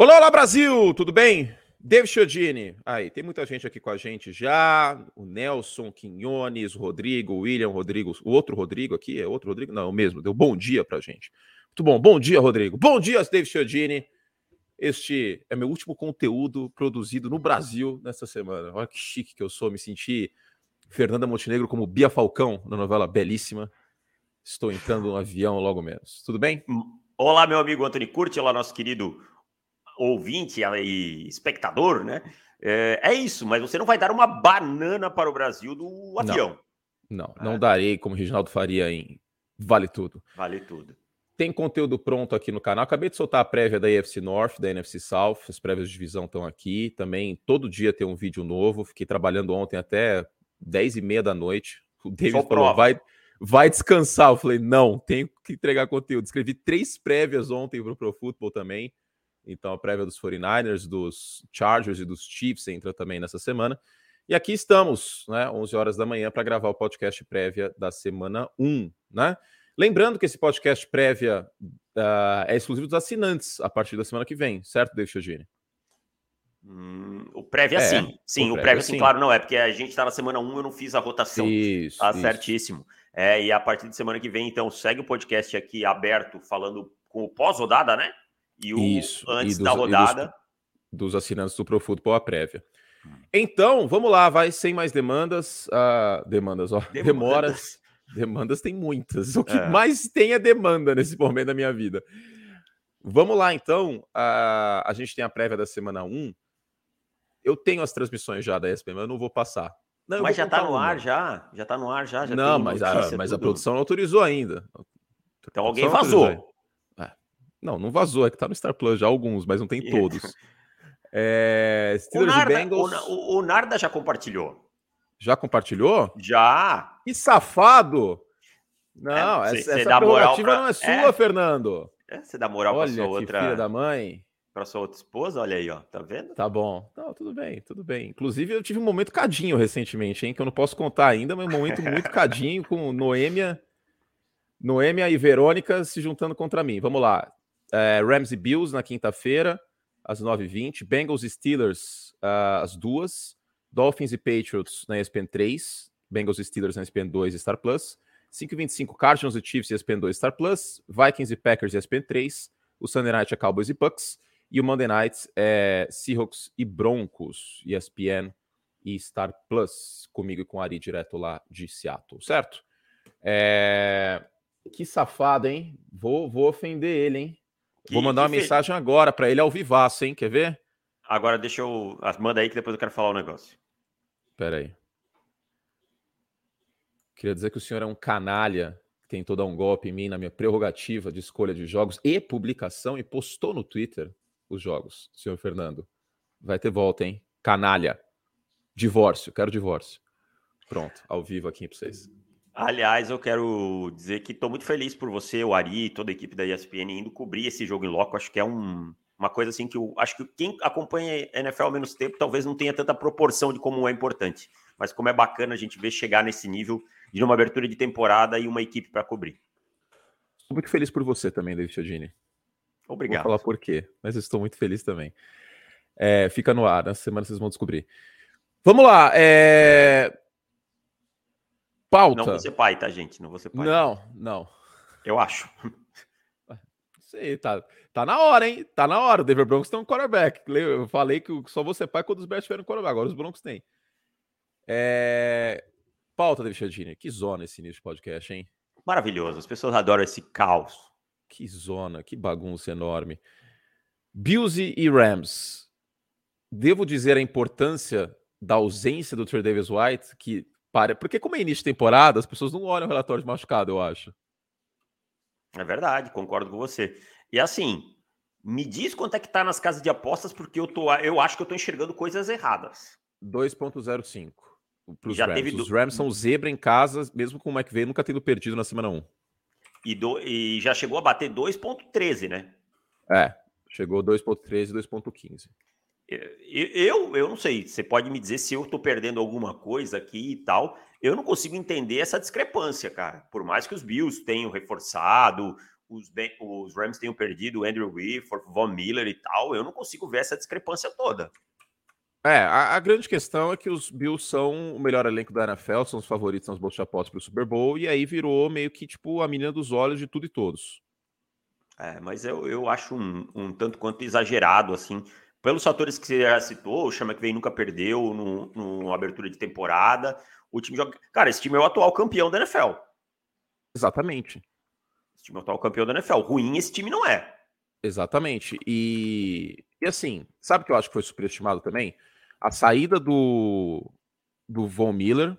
Olá, olá Brasil, tudo bem? David Chiodini, aí, tem muita gente aqui com a gente já, o Nelson Quinhones, o Rodrigo, o William Rodrigo, o outro Rodrigo aqui, é outro Rodrigo? Não, é o mesmo, deu bom dia pra gente. Muito bom, bom dia, Rodrigo. Bom dia, David Chiodini. Este é meu último conteúdo produzido no Brasil nesta semana. Olha que chique que eu sou, me senti Fernanda Montenegro como Bia Falcão na novela Belíssima. Estou entrando no avião logo menos. Tudo bem? Olá, meu amigo Antônio Curti, olá, nosso querido ouvinte e espectador, né? É, é, isso, mas você não vai dar uma banana para o Brasil do avião. Não, não, não darei como Reginaldo faria em Vale Tudo. Vale Tudo. Tem conteúdo pronto aqui no canal. Acabei de soltar a prévia da EFC North, da NFC South. As prévias de divisão estão aqui. Também todo dia tem um vídeo novo. Fiquei trabalhando ontem até 10 e meia da noite. O David falou, vai, vai descansar. Eu falei, não, tenho que entregar conteúdo. Escrevi três prévias ontem para o Pro Football também. Então a prévia dos 49ers, dos Chargers e dos Chiefs entra também nessa semana. E aqui estamos, né, 11 horas da manhã, para gravar o podcast prévia da semana 1, né? Lembrando que esse podcast prévia uh, é exclusivo dos assinantes a partir da semana que vem, certo, David Chiogini? Hum, o prévia, é, sim. Sim, o, o prévia, sim, sim, claro, não é, porque a gente está na semana 1, eu não fiz a rotação. Isso. Tá isso. certíssimo. É, e a partir de semana que vem, então, segue o podcast aqui aberto, falando com o pós-rodada, né? E o Isso, antes e dos, da rodada. Dos, dos, assinantes do Pro Football a prévia. Hum. Então, vamos lá, vai sem mais demandas. Uh, demandas, ó. Demandas. Demoras. Demandas tem muitas. O que é. mais tem é demanda nesse momento da minha vida. Vamos lá, então. Uh, a gente tem a prévia da semana 1. Eu tenho as transmissões já da ESPN, mas eu não vou passar. Não, mas já tá no ar, já? Já tá no ar, já? já não, mas, a, mas a produção não autorizou ainda. Então alguém vazou. Não, não vazou, é que tá no Star Plus já alguns, mas não tem todos. É, Steelers o Narda, Bengals. O, o, Narda já compartilhou. Já compartilhou? Já. Que safado! Não, é, essa, essa prerrogativa pra... não é sua, é. Fernando. É, você dá moral olha pra sua outra. Filha da mãe. Pra sua outra esposa, olha aí, ó. Tá vendo? Tá bom. Não, tudo bem, tudo bem. Inclusive, eu tive um momento cadinho recentemente, hein? Que eu não posso contar ainda, mas um momento muito cadinho com Noêmia. Noêmia e Verônica se juntando contra mim. Vamos lá. É, Rams e Bills na quinta-feira, às 9h20. Bengals e Steelers uh, às duas. Dolphins e Patriots na ESPN 3. Bengals e Steelers na ESPN 2 e Star Plus. 5h25, Cardinals e Chiefs e ESPN 2 Star Plus. Vikings e Packers e ESPN 3. O Sunday Night é Cowboys e Bucks. E o Monday Night é Seahawks e Broncos, ESPN e Star Plus. Comigo e com o Ari, direto lá de Seattle, certo? É... Que safado, hein? Vou, vou ofender ele, hein? Que, Vou mandar uma fez... mensagem agora para ele ao vivaço, hein? Quer ver? Agora deixa eu. Ah, manda aí que depois eu quero falar o um negócio. Pera aí. Queria dizer que o senhor é um canalha que tentou dar um golpe em mim na minha prerrogativa de escolha de jogos e publicação e postou no Twitter os jogos, senhor Fernando. Vai ter volta, hein? Canalha. Divórcio, quero divórcio. Pronto, ao vivo aqui para vocês. Aliás, eu quero dizer que estou muito feliz por você, o Ari e toda a equipe da ESPN indo cobrir esse jogo em loco. Acho que é um, uma coisa assim que eu acho que quem acompanha a NFL há menos tempo talvez não tenha tanta proporção de como é importante. Mas como é bacana a gente ver chegar nesse nível de uma abertura de temporada e uma equipe para cobrir. Estou muito feliz por você também, David Chiodini. Obrigado. Vou falar por quê, mas estou muito feliz também. É, fica no ar, na semana vocês vão descobrir. Vamos lá. É... Pauta. Não vou ser pai, tá, gente? Não vou ser pai. Não, não. Eu acho. Sei, tá, tá na hora, hein? Tá na hora. O Denver Broncos tem um quarterback. Eu falei que só vou ser pai quando os Bears tiverem um quarterback. Agora os Broncos têm. É... Pauta, David Chadini. Que zona esse início de podcast, hein? Maravilhoso. As pessoas adoram esse caos. Que zona, que bagunça enorme. Bills e Rams. Devo dizer a importância da ausência do Trey Davis White, que para, porque como é início de temporada, as pessoas não olham o relatório de machucado, eu acho. É verdade, concordo com você. E assim, me diz quanto é que tá nas casas de apostas, porque eu, tô, eu acho que eu tô enxergando coisas erradas. 2.05 já Rams. Teve Os Rams são zebra em casa, mesmo com o McVay nunca tendo perdido na semana 1. E, do, e já chegou a bater 2.13, né? É, chegou 2.13 e 2.15. Eu, eu não sei, você pode me dizer se eu tô perdendo alguma coisa aqui e tal. Eu não consigo entender essa discrepância, cara. Por mais que os Bills tenham reforçado, os, os Rams tenham perdido o Andrew Whitford, o Von Miller e tal, eu não consigo ver essa discrepância toda. É, a, a, grande questão é que os Bills são o melhor elenco da NFL, são os favoritos nas bolsas de apostas para o Super Bowl, e aí virou meio que tipo a menina dos olhos de tudo e todos. É, mas eu, eu acho um, um tanto quanto exagerado, assim, pelos fatores que você já citou, o Chama que vem nunca perdeu no, no abertura de temporada, o time joga. Cara, esse time é o atual campeão da NFL. Exatamente. Esse time é o atual campeão da NFL. Ruim esse time não é. Exatamente. E, e assim, sabe o que eu acho que foi superestimado também? A saída do, do Von Miller,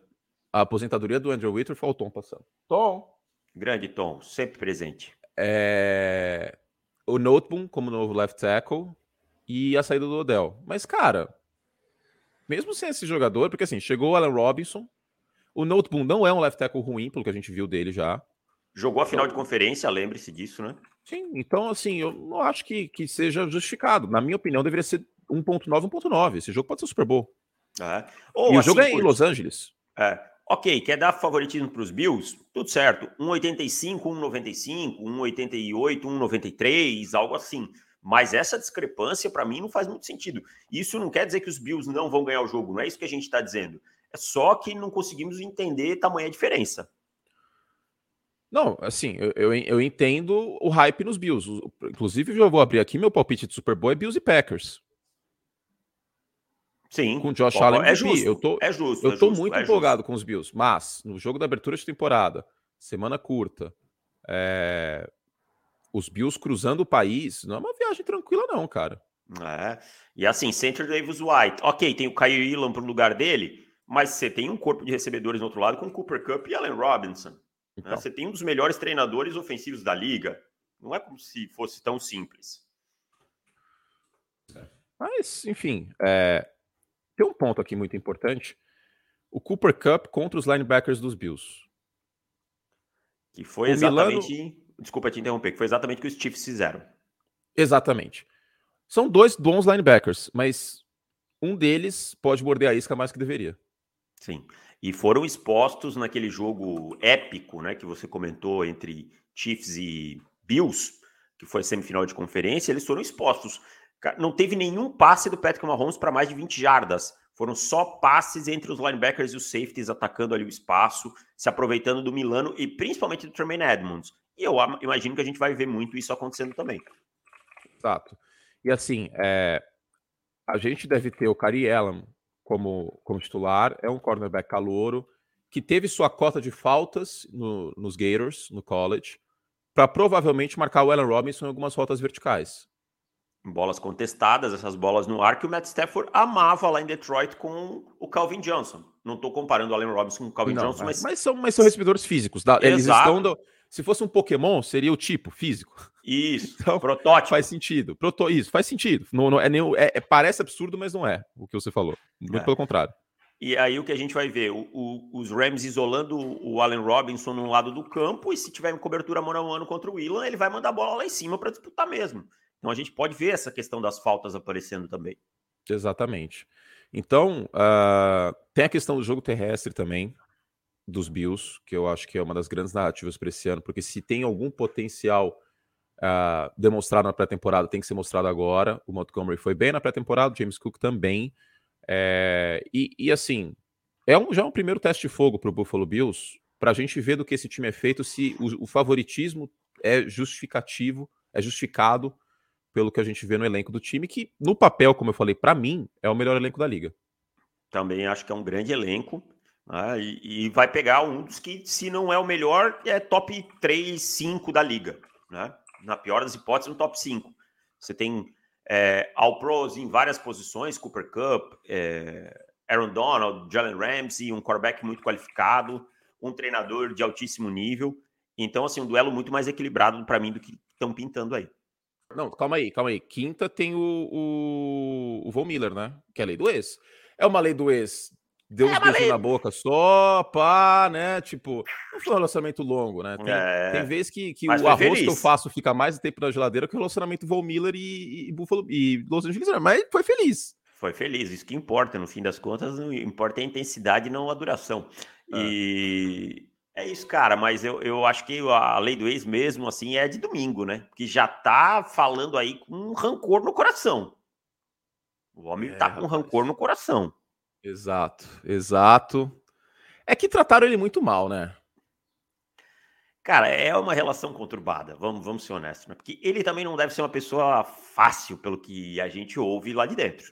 a aposentadoria do Andrew Whitworth foi o Tom passando. Tom. Grande Tom, sempre presente. É... O Noteboom como novo left tackle e a saída do Odell. Mas, cara, mesmo sem esse jogador, porque assim, chegou o Allen Robinson, o Noteboom não é um left tackle ruim, pelo que a gente viu dele já. Jogou a final de conferência, lembre-se disso, né? Sim, então assim, eu não acho que, que seja justificado. Na minha opinião, deveria ser 1.9, 1.9. Esse jogo pode ser Super Bowl. É. Ou, e assim, o jogo é em Los Angeles. É. Ok, quer dar favoritismo para os Bills? Tudo certo. 1,85, 1,95, 1,88, 1,93, algo assim. Mas essa discrepância, para mim, não faz muito sentido. Isso não quer dizer que os Bills não vão ganhar o jogo, não é isso que a gente está dizendo. É só que não conseguimos entender tamanha diferença. Não, assim, eu, eu, eu, entendo o hype nos Bills. Inclusive, eu vou abrir aqui meu palpite de Super Bowl é Bills e Packers. Sim. Com Josh Allen. É justo. Eu tô, é justo. Eu é tô justo, muito é empolgado com os Bills. Mas, no jogo da abertura de temporada, semana curta, é... os Bills cruzando o país, não é uma viagem tranquila, não, cara. É. E assim, Center Davis White. Ok, tem o Kyrie Elam pro lugar dele, mas você tem um corpo de recebedores no outro lado com Cooper Cup e Allen Robinson. Né? Então. Né? Você tem um dos melhores treinadores ofensivos da liga. Não é como se fosse tão simples. Mas, enfim, é... tem um ponto aqui muito importante. O Cooper Cup contra os linebackers dos Bills. Que foi o exatamente. Milano... Desculpa te interromper, que foi exatamente o que os Chiefs fizeram. Exatamente. São dois bons linebackers, mas um deles pode morder a isca mais que deveria. Sim. E foram expostos naquele jogo épico, né, que você comentou entre Chiefs e Bills, que foi a semifinal de conferência, eles foram expostos. Não teve nenhum passe do Patrick Mahomes para mais de 20 jardas. Foram só passes entre os linebackers e os safeties atacando ali o espaço, se aproveitando do Milano e principalmente do Tremaine Edmonds. E eu imagino que a gente vai ver muito isso acontecendo também. Exato. E assim, é, a gente deve ter o Cari Elam como, como titular, é um cornerback calouro, que teve sua cota de faltas no, nos Gators, no college, para provavelmente marcar o Allen Robinson em algumas faltas verticais. Bolas contestadas, essas bolas no ar que o Matt Stafford amava lá em Detroit com o Calvin Johnson. Não estou comparando o Allen Robinson com o Calvin Não, Johnson, mas... mas... são, mas são recebedores físicos. Da, eles estão do, se fosse um Pokémon, seria o tipo físico. Isso, então, protótipo. Faz sentido. Proto, isso, faz sentido. Não, não é nem, é, é, parece absurdo, mas não é o que você falou. Muito é. pelo contrário. E aí o que a gente vai ver? O, o, os Rams isolando o Allen Robinson no lado do campo, e se tiver cobertura mano a mano contra o Willan, ele vai mandar a bola lá em cima para disputar mesmo. Então a gente pode ver essa questão das faltas aparecendo também. Exatamente. Então, uh, tem a questão do jogo terrestre também dos Bills, que eu acho que é uma das grandes narrativas para esse ano, porque se tem algum potencial uh, demonstrado na pré-temporada, tem que ser mostrado agora. O Montgomery foi bem na pré-temporada, o James Cook também. É, e, e, assim, é um, já um primeiro teste de fogo para o Buffalo Bills, para a gente ver do que esse time é feito, se o, o favoritismo é justificativo, é justificado pelo que a gente vê no elenco do time, que no papel, como eu falei, para mim, é o melhor elenco da liga. Também acho que é um grande elenco. Né? E, e, vai pegar um dos que, se não é o melhor, é top 3, 5 da liga. Né? Na pior das hipóteses, no top 5. Você tem é, All Pros em várias posições, Cooper Cup, é, Aaron Donald, Jalen Ramsey, um quarterback muito qualificado, um treinador de altíssimo nível. Então, assim, um duelo muito mais equilibrado para mim do que estão pintando aí. Não, calma aí, calma aí. Quinta tem o, o, o Von Miller, né? Que é a lei do ex. É uma lei do ex deu é, uns beijos na boca só, pá, né? Tipo, não foi um relacionamento longo, né? Tem, é... tem vezes que, que o arroz feliz. que eu faço fica mais tempo na geladeira que o relacionamento Von Miller e, e, Buffalo e Los Angeles, mas foi feliz. Foi feliz, isso que importa, no fim das contas, não importa a intensidade, não a duração. É. E É isso, cara, mas eu, eu acho que a lei do ex mesmo, assim, é de domingo, né? Que já tá falando aí com um rancor no coração. O homem é, tá com rancor no coração. Exato, exato. É que trataram ele muito mal, né? Cara, é uma relação conturbada, vamos, vamos ser honestos, né? Porque ele também não deve ser uma pessoa fácil, pelo que a gente ouve lá de dentro.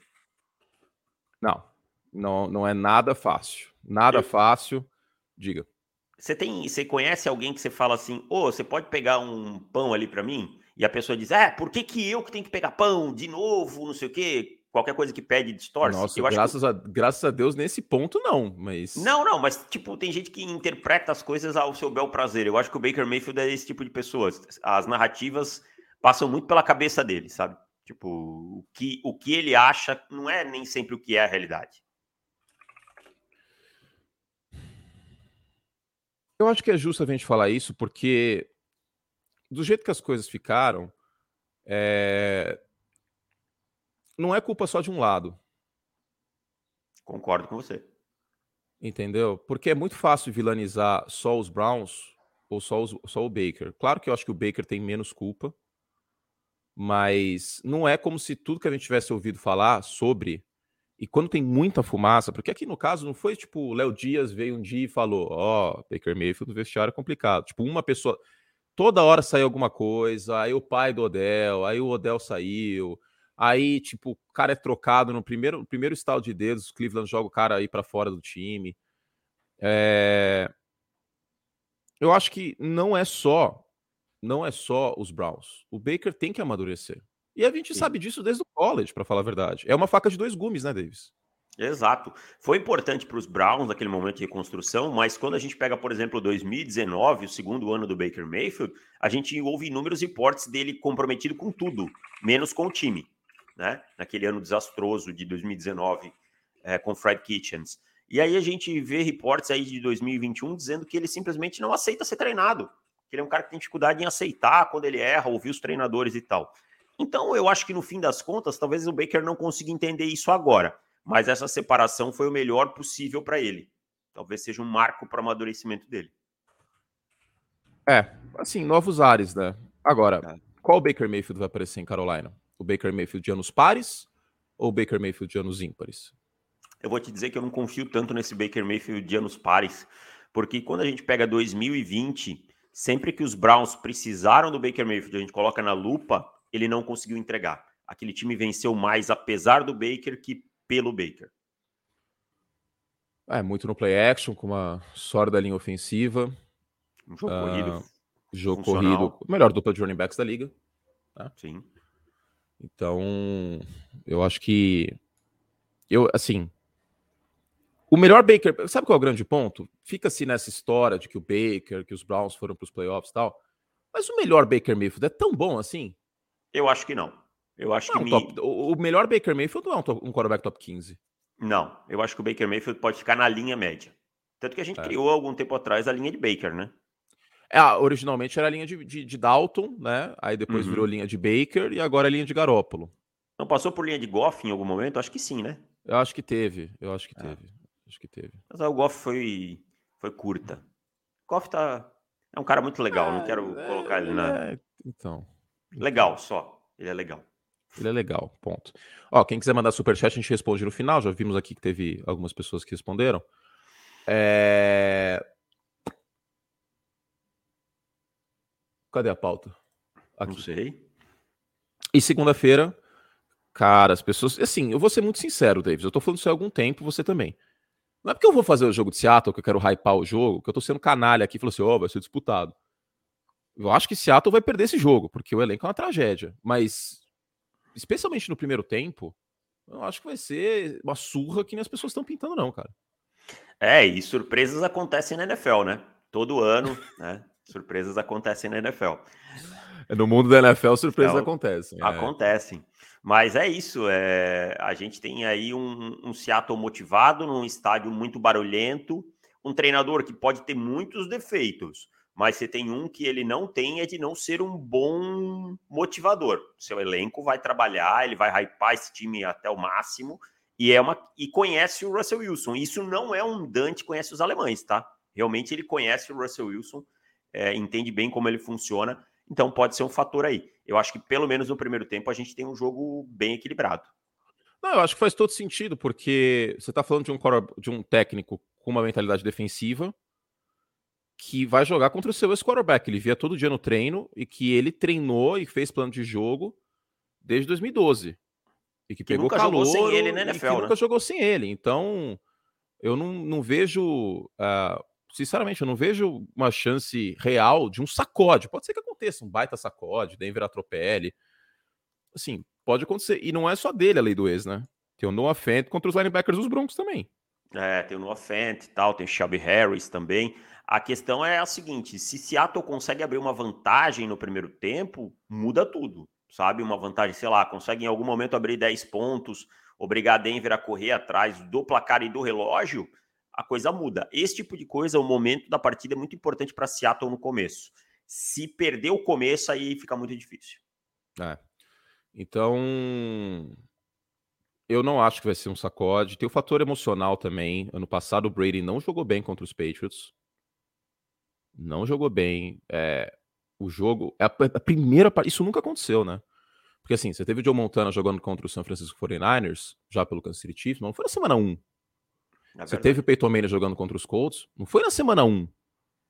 Não, não, não é nada fácil. Nada eu... fácil. Diga. Você tem, você conhece alguém que você fala assim, ô, oh, você pode pegar um pão ali para mim? E a pessoa diz, é, por que, que eu que tenho que pegar pão de novo, não sei o quê? Qualquer coisa que pede distorce. Nossa, graças, que... a, graças a Deus nesse ponto não, mas... Não, não, mas tipo, tem gente que interpreta as coisas ao seu bel prazer. Eu acho que o Baker Mayfield é esse tipo de pessoa. As narrativas passam muito pela cabeça dele, sabe? Tipo, o que, o que ele acha não é nem sempre o que é a realidade. Eu acho que é justo a gente falar isso, porque do jeito que as coisas ficaram, é... não é culpa só de um lado. Concordo com você. Entendeu? Porque é muito fácil vilanizar só os Browns ou só, os, só o Baker. Claro que eu acho que o Baker tem menos culpa, mas não é como se tudo que a gente tivesse ouvido falar sobre e quando tem muita fumaça, porque aqui no caso não foi tipo o Léo Dias veio um dia e falou: Ó, oh, Baker Mayfield no vestiário é complicado. Tipo, uma pessoa. Toda hora saiu alguma coisa, aí o pai do Odell, aí o Odell saiu, aí, tipo, o cara é trocado no primeiro, primeiro estado de dedos, o Cleveland joga o cara aí para fora do time. É... Eu acho que não é só, não é só os Browns. O Baker tem que amadurecer. E a gente Sim. sabe disso desde o college, para falar a verdade. É uma faca de dois gumes, né, Davis? Exato. Foi importante para os Browns naquele momento de reconstrução, mas quando a gente pega, por exemplo, 2019, o segundo ano do Baker Mayfield, a gente ouve inúmeros reportes dele comprometido com tudo, menos com o time, né? Naquele ano desastroso de 2019 é, com Fred Kitchens. E aí a gente vê reportes aí de 2021 dizendo que ele simplesmente não aceita ser treinado, que ele é um cara que tem dificuldade em aceitar quando ele erra, ouvir os treinadores e tal. Então, eu acho que no fim das contas, talvez o Baker não consiga entender isso agora, mas essa separação foi o melhor possível para ele. Talvez seja um marco para o amadurecimento dele. É, assim, novos ares, né? Agora, é. qual Baker Mayfield vai aparecer em Carolina? O Baker Mayfield de anos pares ou o Baker Mayfield de anos ímpares? Eu vou te dizer que eu não confio tanto nesse Baker Mayfield de anos pares, porque quando a gente pega 2020, sempre que os Browns precisaram do Baker Mayfield, a gente coloca na lupa, ele não conseguiu entregar. Aquele time venceu mais apesar do Baker que pelo Baker. É, muito no play action, com uma sólida linha ofensiva. Um jogo uh, corrido. Jogo funcional. corrido. Melhor dupla de running backs da liga. Tá? Sim. Então, eu acho que. Eu, assim. O melhor Baker. Sabe qual é o grande ponto? Fica-se nessa história de que o Baker, que os Browns foram para os playoffs e tal. Mas o melhor Baker Mayfield é tão bom assim? Eu acho que não. Eu acho não, que top, me... o, melhor Baker Mayfield não é um, top, um quarterback top 15. Não, eu acho que o Baker Mayfield pode ficar na linha média. Tanto que a gente é. criou algum tempo atrás a linha de Baker, né? É, originalmente era a linha de, de, de Dalton, né? Aí depois uhum. virou linha de Baker e agora é linha de Garópolo. Não passou por linha de Goff em algum momento? Acho que sim, né? Eu acho que teve, eu acho que é. teve. Acho que teve. Mas o Goff foi, foi curta. Goff tá. É um cara muito legal, não quero é, colocar ele na. É, então. Legal só. Ele é legal. Ele é legal, ponto. Ó, quem quiser mandar superchat, a gente responde no final. Já vimos aqui que teve algumas pessoas que responderam. É... Cadê a pauta? Aqui. Não sei. E segunda-feira, cara, as pessoas. Assim, eu vou ser muito sincero, Davis. Eu tô falando isso há algum tempo, você também. Não é porque eu vou fazer o jogo de Seattle, que eu quero hypar o jogo, que eu tô sendo canalha aqui e falou assim: ó, oh, vai ser disputado. Eu acho que Seattle vai perder esse jogo, porque o elenco é uma tragédia. Mas, especialmente no primeiro tempo, eu acho que vai ser uma surra que nem as pessoas estão pintando, não, cara. É, e surpresas acontecem na NFL, né? Todo ano, né? Surpresas acontecem na NFL. No mundo da NFL, surpresas então, acontecem. É. Acontecem. Mas é isso. É... A gente tem aí um, um Seattle motivado, num estádio muito barulhento, um treinador que pode ter muitos defeitos, mas você tem um que ele não tem é de não ser um bom motivador. Seu elenco vai trabalhar, ele vai hypar esse time até o máximo e é uma e conhece o Russell Wilson. Isso não é um Dante conhece os alemães, tá? Realmente ele conhece o Russell Wilson, é, entende bem como ele funciona, então pode ser um fator aí. Eu acho que pelo menos no primeiro tempo a gente tem um jogo bem equilibrado. Não, eu acho que faz todo sentido, porque você está falando de um, de um técnico com uma mentalidade defensiva que vai jogar contra o seu ex-quarterback. Ele via todo dia no treino e que ele treinou e fez plano de jogo desde 2012. E que, que pegou nunca calor jogou sem ele na NFL, e que né? nunca jogou sem ele. Então, eu não, não vejo... Uh, sinceramente, eu não vejo uma chance real de um sacode. Pode ser que aconteça um baita sacode, Denver atropele. Assim, pode acontecer. E não é só dele a lei do ex, né? Tem o Noah Fent contra os linebackers dos Broncos também. É, tem o Noah Fent e tal, tem o Shelby Harris também. A questão é a seguinte: se Seattle consegue abrir uma vantagem no primeiro tempo, muda tudo, sabe? Uma vantagem, sei lá, consegue em algum momento abrir 10 pontos, obrigar Denver a correr atrás do placar e do relógio, a coisa muda. Esse tipo de coisa, o momento da partida é muito importante para Seattle no começo. Se perder o começo, aí fica muito difícil. É. Então, eu não acho que vai ser um sacode. Tem o fator emocional também. Ano passado o Brady não jogou bem contra os Patriots. Não jogou bem. É, o jogo. É a, a primeira. Isso nunca aconteceu, né? Porque assim, você teve o Joe Montana jogando contra o San Francisco 49ers, já pelo Kansas City Chiefs, mas não foi na semana 1. É você teve o Peyton Manning jogando contra os Colts, não foi na semana 1.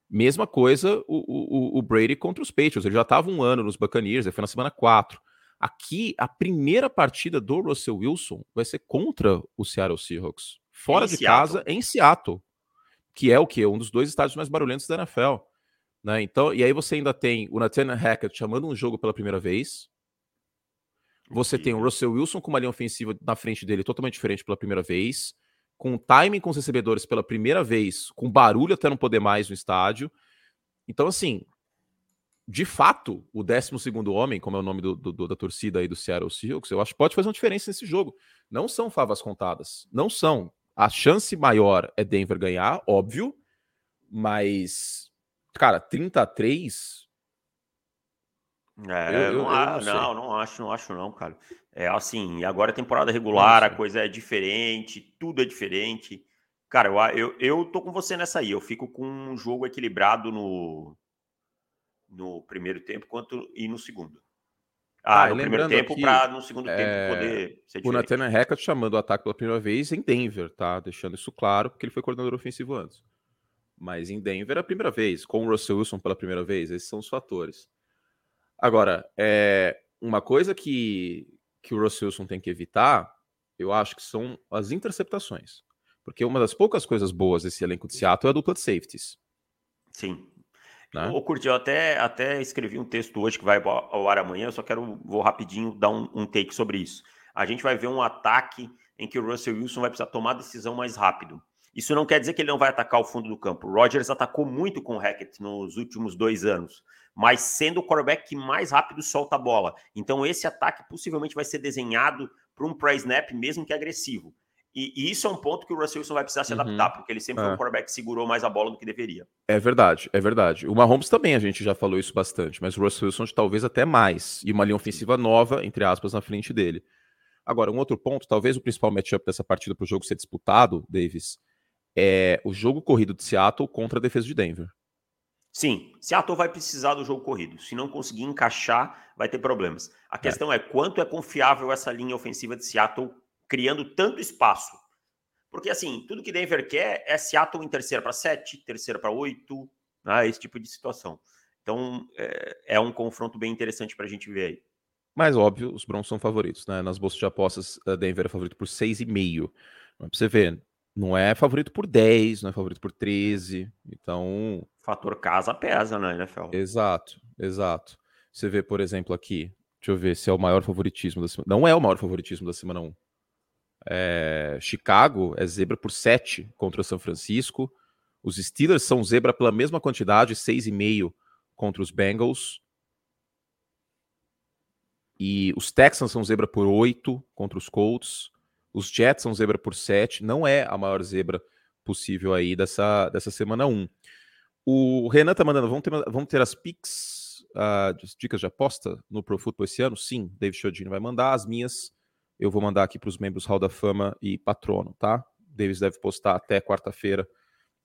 Mesma coisa o, o, o Brady contra os Patriots. Ele já estava um ano nos Buccaneers, ele foi na semana 4. Aqui, a primeira partida do Russell Wilson vai ser contra o Seattle Seahawks. Fora em de Seattle. casa, em Seattle. Que é o que? Um dos dois estádios mais barulhentos da NFL. Né? Então, e aí você ainda tem o Nathaniel Hackett chamando um jogo pela primeira vez. Você tem o Russell Wilson com uma linha ofensiva na frente dele totalmente diferente pela primeira vez. Com timing com os recebedores pela primeira vez. Com barulho até não poder mais no estádio. Então, assim, de fato, o 12 homem, como é o nome do, do, da torcida aí do Seattle Seahawks, eu acho que pode fazer uma diferença nesse jogo. Não são favas contadas. Não são. A chance maior é Denver ganhar, óbvio, mas, cara, 33. É, eu, eu, não, eu não, não, não, acho, não acho, não, cara. É assim, agora é temporada regular, a coisa é diferente, tudo é diferente. Cara, eu, eu, eu tô com você nessa aí. Eu fico com um jogo equilibrado no, no primeiro tempo quanto e no segundo. Ah, ah no primeiro tempo para no segundo é, tempo poder ser O Nathan Hackett chamando o ataque pela primeira vez em Denver, tá? Deixando isso claro, porque ele foi coordenador ofensivo antes. Mas em Denver é a primeira vez, com o Russell Wilson pela primeira vez, esses são os fatores. Agora, é, uma coisa que, que o Russell Wilson tem que evitar, eu acho que são as interceptações. Porque uma das poucas coisas boas desse elenco de Seattle é a dupla de safeties. Sim, né? Ô, Curti, eu até, até escrevi um texto hoje que vai ao ar amanhã, eu só quero, vou rapidinho dar um, um take sobre isso. A gente vai ver um ataque em que o Russell Wilson vai precisar tomar decisão mais rápido. Isso não quer dizer que ele não vai atacar o fundo do campo. O Rodgers atacou muito com o Hackett nos últimos dois anos, mas sendo o quarterback que mais rápido solta a bola. Então, esse ataque possivelmente vai ser desenhado para um pré-snap, mesmo que agressivo. E, e, isso é um ponto que o Russell Wilson vai precisar se uhum. adaptar, porque ele sempre é. foi um quarterback que segurou mais a bola do que deveria. É verdade, é verdade. O Mahomes também, a gente já falou isso bastante, mas o Russell Wilson talvez até mais. E uma linha ofensiva nova, entre aspas, na frente dele. Agora, um outro ponto, talvez o principal matchup dessa partida para o jogo ser disputado, Davis, é o jogo corrido de Seattle contra a defesa de Denver. Sim, Seattle vai precisar do jogo corrido. Se não conseguir encaixar, vai ter problemas. A é. questão é, quanto é confiável essa linha ofensiva de Seattle criando tanto espaço. Porque, assim, tudo que Denver quer é Seattle em terceira para sete, terceira para oito, né, esse tipo de situação. Então, é, é um confronto bem interessante para a gente ver aí. Mas, óbvio, os Broncos são favoritos, né? Nas bolsas de apostas, a Denver é favorito por 6,5. Para você ver, não é favorito por 10, não é favorito por 13. Então. Fator casa pesa na NFL. Exato, exato. Você vê, por exemplo, aqui. Deixa eu ver se é o maior favoritismo da semana. Não é o maior favoritismo da semana 1. É, Chicago é zebra por 7 contra o São Francisco. Os Steelers são zebra pela mesma quantidade, 6,5 contra os Bengals. E os Texans são zebra por 8 contra os Colts. Os Jets são zebra por 7. Não é a maior zebra possível aí dessa, dessa semana 1. O Renan tá mandando, vamos ter, vamos ter as picks, uh, dicas de aposta no Pro Football esse ano? Sim, David Chodini vai mandar. As minhas eu vou mandar aqui para os membros Hall da Fama e Patrono, tá? Davis deve postar até quarta-feira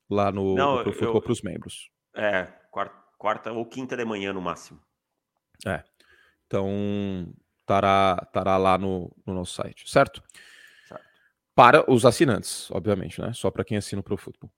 lá no, Não, no para os membros. É, quarta, quarta ou quinta de manhã no máximo. É. Então, estará, estará lá no, no nosso site, certo? Para os assinantes, obviamente, né? Só para quem assina o Pro Football.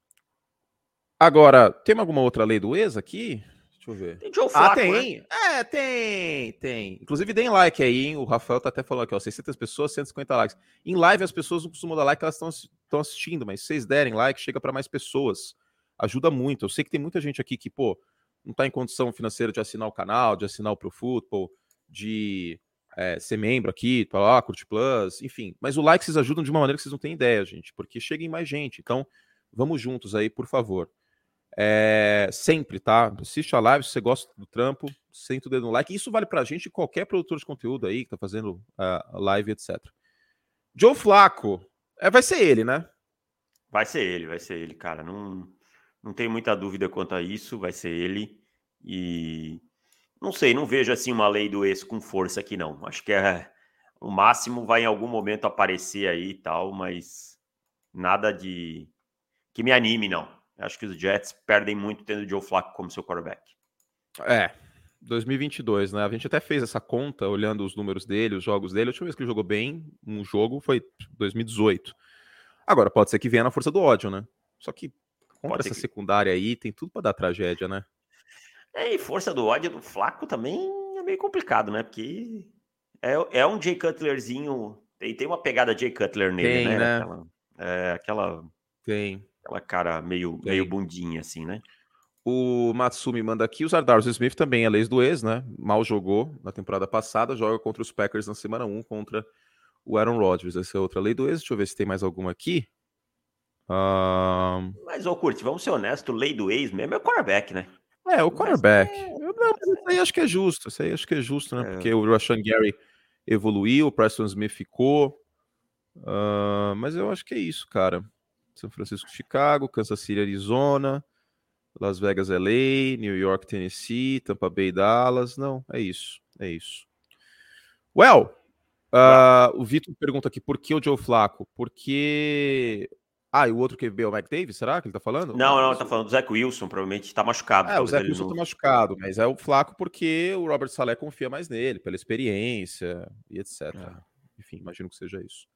Agora, tem alguma outra lei do ex aqui? Deixa eu ver. Tem Joe Flacco, ah, tem? Né? É, tem, tem. Inclusive, deem like aí, hein? O Rafael tá até falando aqui, ó, 600 pessoas, 150 likes. Em live, as pessoas não costumam dar like, elas estão assistindo, mas se vocês derem like, chega para mais pessoas. Ajuda muito. Eu sei que tem muita gente aqui que, pô, não tá em condição financeira de assinar o canal, de assinar o Pro Football, de é, ser membro aqui, tá lá, curte plus, enfim. Mas o like vocês ajudam de uma maneira que vocês não têm ideia, gente, porque cheguem mais gente. Então, vamos juntos aí, por favor. É, sempre, tá? Assiste a live se você gosta do trampo, senta o dedo no like. Isso vale pra gente qualquer produtor de conteúdo aí que tá fazendo uh, live, etc. Joe Flaco, é, vai ser ele, né? Vai ser ele, vai ser ele, cara. Não, não tenho muita dúvida quanto a isso, vai ser ele. E não sei, não vejo assim uma lei do ex com força aqui, não. Acho que é o máximo vai em algum momento aparecer aí e tal, mas nada de que me anime, não. Acho que os Jets perdem muito tendo o Joe Flacco como seu quarterback. É, 2022, né? A gente até fez essa conta olhando os números dele, os jogos dele. A última vez que ele jogou bem um jogo foi 2018. Agora, pode ser que venha na força do ódio, né? Só que contra essa que... secundária aí, tem tudo para dar tragédia, né? É, e força do ódio do Flaco também é meio complicado, né? Porque é, é um Jay Cutlerzinho. Tem, tem uma pegada Jay Cutler nele, tem, né? né? Aquela, é, aquela. Tem. Aquela cara meio, meio bundinha, assim, né? O Matsumi manda aqui, o Zardarius Smith também é leis do ex, né? Mal jogou na temporada passada, joga contra os Packers na semana 1 contra o Aaron Rodgers. Essa é outra lei do ex. Deixa eu ver se tem mais alguma aqui. Um... Mas, ô Curti, vamos ser honestos, lei do ex mesmo é o quarterback, né? É, o quarterback. É... Eu, não, isso aí acho que é justo. Isso aí acho que é justo, né? É... Porque o Rashan Gary evoluiu, o Preston Smith ficou. Uh, mas eu acho que é isso, cara. São Francisco, Chicago, Kansas City, Arizona, Las Vegas, LA, New York, Tennessee, Tampa Bay, Dallas. Não, é isso. É isso. Well, uh, o Vitor pergunta aqui por que o Joe Flaco? Porque. Ah, e o outro que veio é o Mike Davis, será que ele tá falando? Não, não, ele tá falando do Zach Wilson, provavelmente tá machucado. É, o Zach Wilson não... tá machucado, mas é o Flaco porque o Robert Saleh confia mais nele, pela experiência e etc. É. Enfim, imagino que seja isso.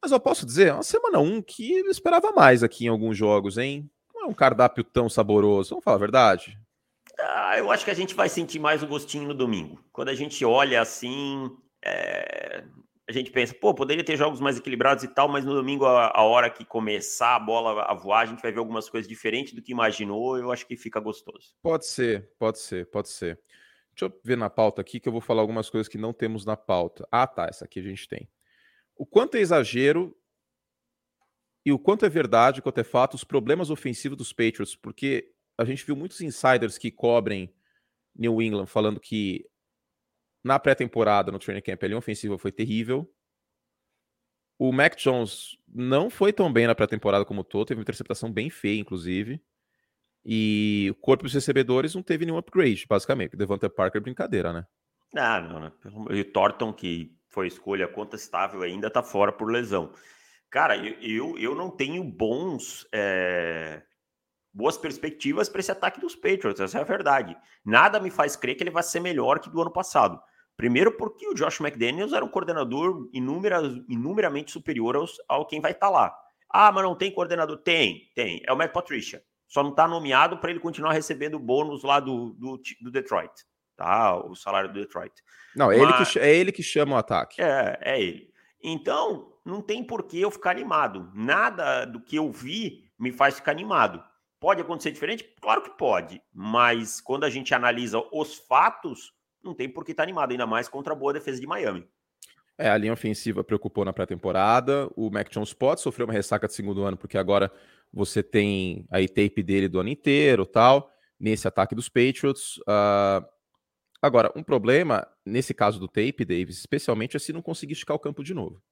Mas eu posso dizer, é uma semana 1 um que eu esperava mais aqui em alguns jogos, hein? Não é um cardápio tão saboroso, vamos falar a verdade. Ah, eu acho que a gente vai sentir mais o gostinho no domingo. Quando a gente olha assim, é... a gente pensa, pô, poderia ter jogos mais equilibrados e tal, mas no domingo, a, a, hora que começar a bola a voar, a gente vai ver algumas coisas diferentes do que imaginou. Eu acho que fica gostoso. Pode ser, pode ser, pode ser. Deixa eu ver na pauta aqui que eu vou falar algumas coisas que não temos na pauta. Ah, tá, essa aqui a gente tem o quanto é exagero e o quanto é verdade, quanto é fato, os problemas ofensivos dos Patriots, porque a gente viu muitos insiders que cobrem New England falando que na pré-temporada, no training camp, a linha ofensiva foi terrível. O Mac Jones não foi tão bem na pré-temporada como todo, teve uma interceptação bem feia, inclusive. E o corpo dos recebedores não teve nenhum upgrade, basicamente. Devante Parker, brincadeira, né? Ah, não, né? E o Thornton, que foi escolha contestável ainda está fora por lesão. Cara, eu, eu não tenho bons é, boas perspectivas para esse ataque dos Patriots, essa é a verdade. Nada me faz crer que ele vai ser melhor que do ano passado. Primeiro porque o Josh McDaniels era um coordenador inúmera, inumeramente superior aos, ao quem vai estar tá lá. Ah, mas não tem coordenador? Tem, tem. É o Matt Patricia. Só não está nomeado para ele continuar recebendo bônus lá do, do, do Detroit tá? O salário do Detroit. Não, é, Mas... ele que, é ele que chama o ataque. É, é ele. Então, não tem por que eu ficar animado. Nada do que eu vi me faz ficar animado. Pode acontecer diferente? Claro que pode. Mas quando a gente analisa os fatos, não tem por que estar animado, ainda mais contra a boa defesa de Miami. É, a linha ofensiva preocupou na pré-temporada. O Mac Jones pode sofrer uma ressaca de segundo ano, porque agora você tem aí tape dele do ano inteiro tal, nesse ataque dos Patriots. Uh, Agora, um problema, nesse caso do tape, Davis, especialmente, é se não conseguir esticar o campo de novo.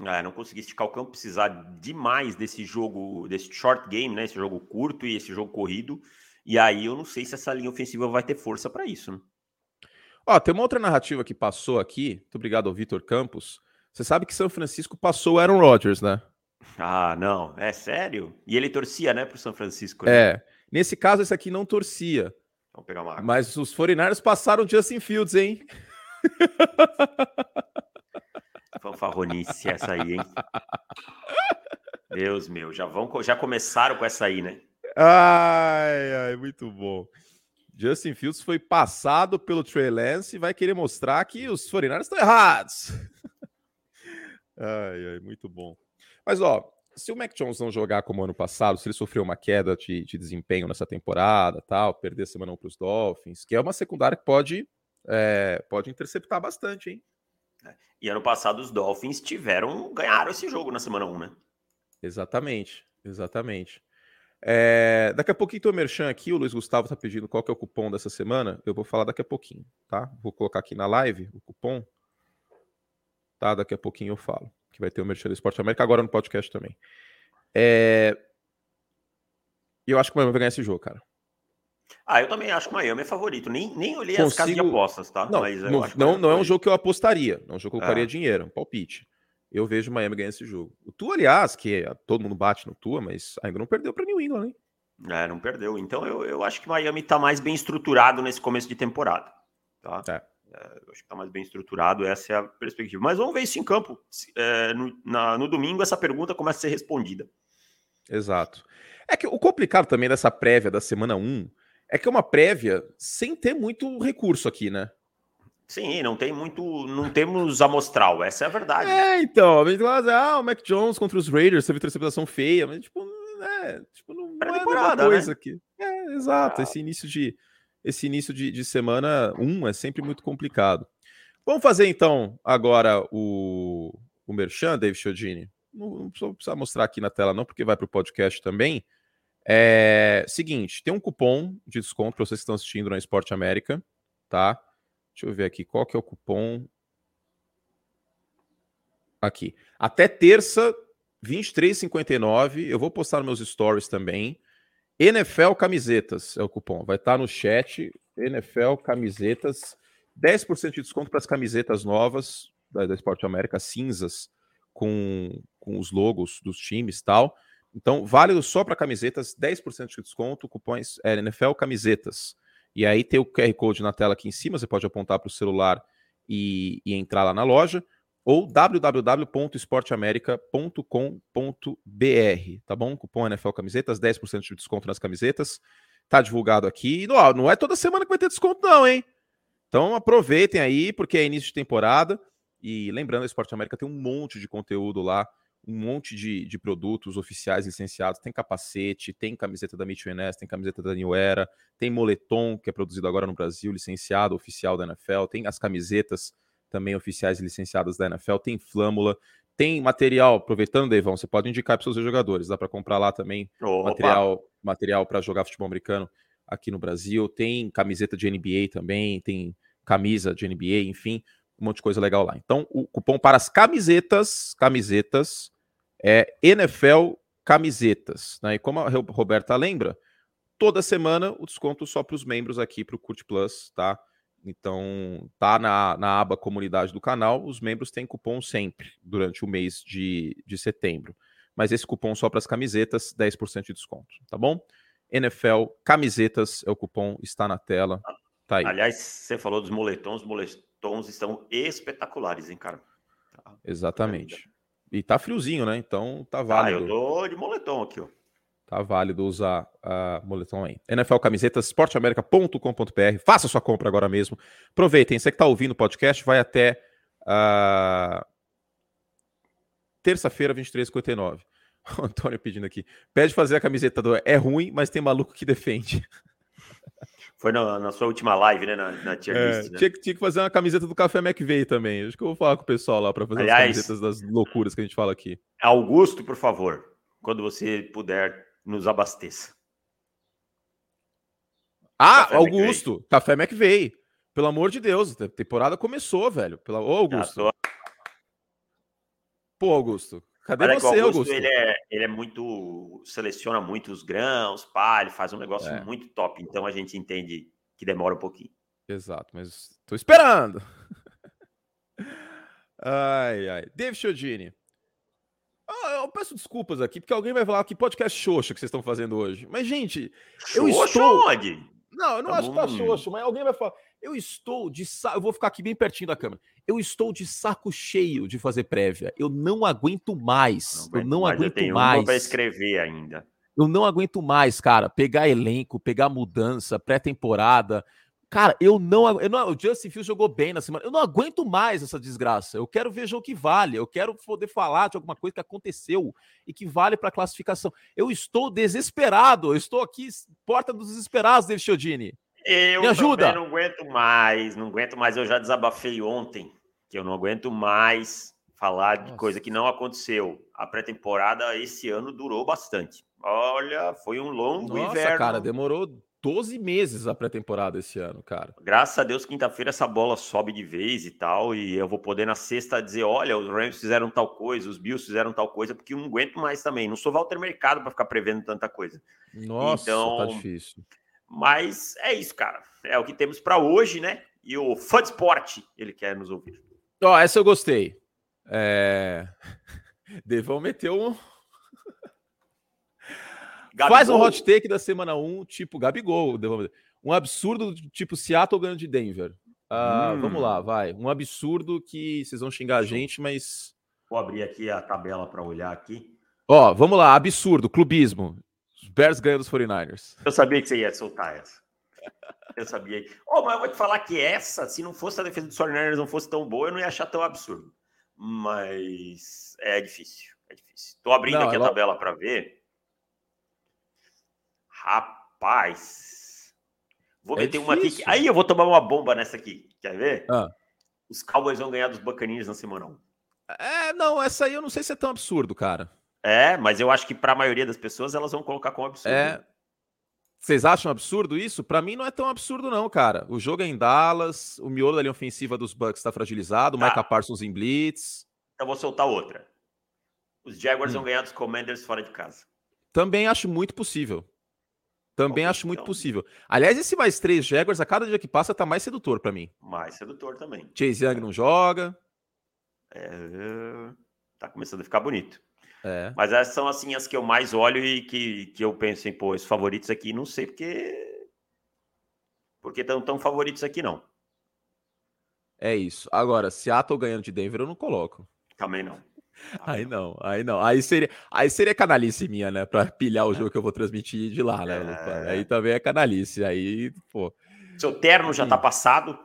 É, não conseguir esticar o campo, precisar demais desse jogo, desse short game, né? Esse jogo curto e esse jogo corrido. E aí eu não sei se essa linha ofensiva vai ter força para isso, né? Ó, tem uma outra narrativa que passou aqui. Muito obrigado ao Vitor Campos. Você sabe que São Francisco passou o Aaron Rodgers, né? Ah, não, é sério? E ele torcia, né, pro São Francisco. Né? É. Nesse caso, esse aqui não torcia. Vamos pegar uma água. Mas os 49ers passaram Justin Fields, hein? Fanfarronice essa aí, hein? Deus meu, já vão, já começaram com essa aí, né? Ai, ai, muito bom. Justin Fields foi passado pelo Trey Lance e vai querer mostrar que os 49ers estão errados. ai, ai, muito bom. Mas, ó, se o Mac Jones não jogar como ano passado, se ele sofreu uma queda de, de desempenho nessa temporada, tal, perder a semana 1 para os Dolphins, que é uma secundária que pode, é, pode interceptar bastante, hein? E ano passado os Dolphins tiveram, ganharam esse jogo na semana 1, né? Exatamente, exatamente. É, daqui a pouquinho tem o Merchan aqui, o Luiz Gustavo tá pedindo qual que é o cupom dessa semana. Eu vou falar daqui a pouquinho, tá? Vou colocar aqui na live o cupom. Tá? Daqui a pouquinho eu falo. Que vai ter o Merchan do Esporte América agora no podcast também. É... Eu acho que o Miami vai ganhar esse jogo, cara. Ah, eu também acho que o Miami é favorito. Nem, nem olhei Consigo... as casas de apostas, tá? Não, não, não, não é um jogo que eu apostaria. Não é um jogo que eu colocaria é. dinheiro, um palpite eu vejo o Miami ganhando esse jogo. O Tua, aliás, que todo mundo bate no Tua, mas ainda não perdeu para New England, hein? É, não perdeu. Então eu, eu acho que Miami está mais bem estruturado nesse começo de temporada. Tá? É. É, eu acho que está mais bem estruturado, essa é a perspectiva. Mas vamos ver isso em campo. É, no, na, no domingo, essa pergunta começa a ser respondida. Exato. É que o complicado também dessa prévia da semana 1 é que é uma prévia sem ter muito recurso aqui, né? Sim, não tem muito, não temos amostral, essa é a verdade. É, então, a gente fala, ah, o Mac Jones contra os Raiders teve interceptação feia, mas tipo, é, tipo não, não é uma né? coisa né? aqui. É, exato, ah. esse início de esse início de, de semana um é sempre muito complicado. Vamos fazer então agora o, o Merchan, David Chiodini. Não, não precisa mostrar aqui na tela não, porque vai para o podcast também. É seguinte, tem um cupom de desconto para vocês que estão assistindo na Esporte América, tá? Deixa eu ver aqui qual que é o cupom. Aqui. Até terça, 23,59. Eu vou postar meus stories também. NFL Camisetas é o cupom. Vai estar no chat. NFL Camisetas. 10% de desconto para as camisetas novas da, da Esporte América, cinzas, com, com os logos dos times tal. Então, válido só para camisetas, 10% de desconto, cupons é, NFL Camisetas. E aí tem o QR Code na tela aqui em cima, você pode apontar para o celular e, e, entrar lá na loja, ou www.esporteamerica.com.br, tá bom? Cupom NFL Camisetas, 10% de desconto nas camisetas. Tá divulgado aqui. Não, não é toda semana que vai ter desconto, não, hein? Então aproveitem aí, porque é início de temporada. E lembrando, a Esporte América tem um monte de conteúdo lá um monte de, de produtos oficiais licenciados. Tem capacete, tem camiseta da Mitchell Ness, tem camiseta da New Era, tem moletom, que é produzido agora no Brasil, licenciado, oficial da NFL, tem as camisetas também oficiais e licenciadas da NFL, tem flâmula, tem material, aproveitando, Deivão, você pode indicar para os seus jogadores, dá para comprar lá também Opa. material material para jogar futebol americano aqui no Brasil, tem camiseta de NBA também, tem camisa de NBA, enfim, um monte de coisa legal lá. Então, o cupom para as camisetas, camisetas, é NFL Camisetas. Né? E como a Roberta lembra, toda semana o desconto só para os membros aqui para o Curt Plus, tá? Então, tá na, na aba comunidade do canal, os membros têm cupom sempre, durante o mês de, de setembro. Mas esse cupom só para as camisetas, 10% de desconto, tá bom? NFL Camisetas é o cupom, está na tela. Tá aí. Aliás, você falou dos moletons, os moletons estão espetaculares, hein, cara? Tá. Exatamente. E tá friozinho, né? Então tá válido. Ah, eu tô de moletom aqui, ó. Tá válido usar a uh, moletom aí. NFL Camisetas, esporteamerica.com.br. Faça sua compra agora mesmo. Aproveitem. Você que tá ouvindo o podcast, vai até uh, terça-feira, 23h59. O Antônio pedindo aqui. Pede fazer a camiseta do É ruim, mas tem maluco que defende. Foi na, na, sua última live, né? Na, na tier é, list, né? tinha, tinha, que fazer uma camiseta do Café McVeigh também. Acho que eu vou falar com o pessoal lá para fazer Aliás, as camisetas das loucuras que a gente fala aqui. Augusto, por favor, quando você puder, nos abasteça. Ah, Café Augusto, McVeigh. Café McVeigh. Pelo amor de Deus, a temporada começou, velho. Pela... Ô, Augusto. Tô... Pô, Augusto, Cadê Olha você, Augusto? Augusto? Ele é, ele é muito. seleciona muito os grãos, pá, ele faz um negócio é. muito top. Então a gente entende que demora um pouquinho. Exato, mas tô esperando. ai, ai. David Chiodini. Oh, peço desculpas aqui, porque alguém vai falar que podcast xoxo que vocês estão fazendo hoje. Mas, gente, eu estou. Onde? Não, eu não tá acho que tá xoxo, mas alguém vai falar. Eu estou de saco. Eu vou ficar aqui bem pertinho da câmera. Eu estou de saco cheio de fazer prévia. Eu não aguento mais. Não eu não mais, aguento eu mais. para escrever ainda. Eu não aguento mais, cara. Pegar elenco, pegar mudança, pré-temporada. Cara, eu não, eu não. O Justin Fields jogou bem na semana. Eu não aguento mais essa desgraça. Eu quero ver jogo que vale. Eu quero poder falar de alguma coisa que aconteceu e que vale para classificação. Eu estou desesperado. Eu estou aqui, porta dos desesperados, David Chiodini. Eu Me ajuda. não aguento mais. Não aguento mais. Eu já desabafei ontem que eu não aguento mais falar de Nossa. coisa que não aconteceu. A pré-temporada esse ano durou bastante. Olha, foi um longo Nossa, inverno. cara, demorou 12 meses a pré-temporada esse ano, cara. Graças a Deus, quinta-feira essa bola sobe de vez e tal, e eu vou poder na sexta dizer: olha, os Rams fizeram tal coisa, os Bills fizeram tal coisa, porque eu não aguento mais também. Não sou Walter Mercado para ficar prevendo tanta coisa. Nossa, então, tá difícil. Mas é isso, cara. É o que temos para hoje, né? E o Fã Sport, ele quer nos ouvir. Ó, oh, essa eu gostei. É... Devão meteu um, Gabigol. Faz um hot take da semana 1, tipo Gabigol. Um absurdo tipo Seattle ganhando de Denver. Uh, hum. Vamos lá, vai. Um absurdo que vocês vão xingar a gente, mas. Vou abrir aqui a tabela para olhar aqui. Ó, vamos lá, absurdo, clubismo. Os Bears ganham dos 49ers. Eu sabia que você ia soltar essa. Eu sabia. Oh, mas eu vou te falar que essa, se não fosse a defesa dos 49ers não fosse tão boa, eu não ia achar tão absurdo. Mas é difícil, é difícil. Tô abrindo não, aqui ela... a tabela para ver. Rapaz. Vou é meter difícil. uma aqui. Aí eu vou tomar uma bomba nessa aqui. Quer ver? Ah. Os Cowboys vão ganhar dos Buccaneers na semana 1. É, não, essa aí eu não sei se é tão absurdo, cara. É, mas eu acho que para a maioria das pessoas elas vão colocar como absurdo. É. Vocês acham absurdo isso? Para mim não é tão absurdo não, cara. O jogo é em Dallas, o miolo da linha ofensiva dos Bucks está fragilizado, o tá. Micah Parsons em blitz. Então vou soltar outra. Os Jaguars hum. vão ganhar dos Commanders fora de casa. Também acho muito possível. Também acho muito possível. Aliás, esse mais três Jaguars, a cada dia que passa, tá mais sedutor para mim. Mais sedutor também. Chase Young não joga. É, tá começando a ficar bonito. É. Mas essas são assim as que eu mais olho e que, que eu penso em, pô, esses favoritos aqui, não sei porque. Porque estão tão favoritos aqui, não. É isso. Agora, Seattle ganhando de Denver, eu não coloco. Também não. Aí não, aí não. Aí seria, aí seria canalice minha, né? Pra pilhar o jogo que eu vou transmitir de lá, né? É... Aí também é canalice. Aí, pô. Seu terno já tá passado?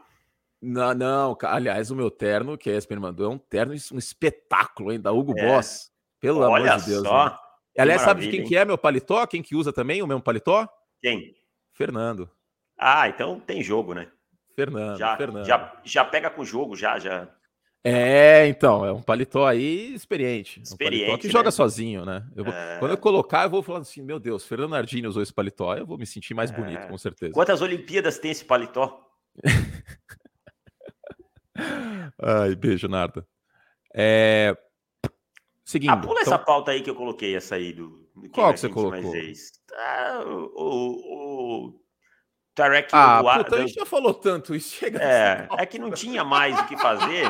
Não, não. Aliás, o meu terno que a ESPN mandou é um terno, um espetáculo, hein? Da Hugo é. Boss. Pelo Olha amor de Deus. Só. Né? Aliás, sabe de quem hein? que é meu paletó? Quem que usa também o mesmo paletó? Quem? Fernando. Ah, então tem jogo, né? Fernando, já, Fernando. Já, já pega com o jogo, já, já. É, então, é um paletó aí experiente. Experiente. Um paletó que né? joga sozinho, né? Eu vou, é... Quando eu colocar, eu vou falar assim: meu Deus, Fernando Nardini usou esse paletó, eu vou me sentir mais bonito, é... com certeza. Quantas Olimpíadas tem esse paletó? Ai, beijo, Narda. É... Seguindo. Ah, pula então... essa pauta aí que eu coloquei, essa aí do. do Qual que você colocou? Ah, o, o, Tarek ah, puta, a gente já falou tanto isso. Chega é, é que não tinha mais o que fazer.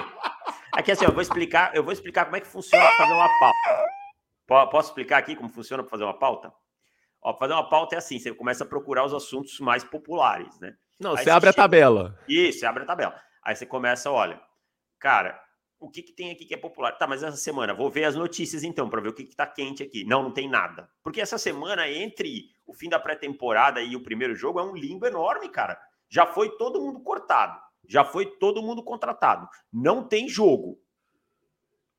É que assim, eu vou explicar, eu vou explicar como é que funciona para fazer uma pauta. Posso explicar aqui como funciona para fazer uma pauta? Ó, fazer uma pauta é assim, você começa a procurar os assuntos mais populares, né? Não, Aí você abre chega... a tabela. Isso, você abre a tabela. Aí você começa, olha, cara, o que, que tem aqui que é popular? Tá, mas essa semana, vou ver as notícias então, para ver o que, que tá quente aqui. Não, não tem nada. Porque essa semana, entre o fim da pré-temporada e o primeiro jogo, é um limbo enorme, cara. Já foi todo mundo cortado. Já foi todo mundo contratado. Não tem jogo.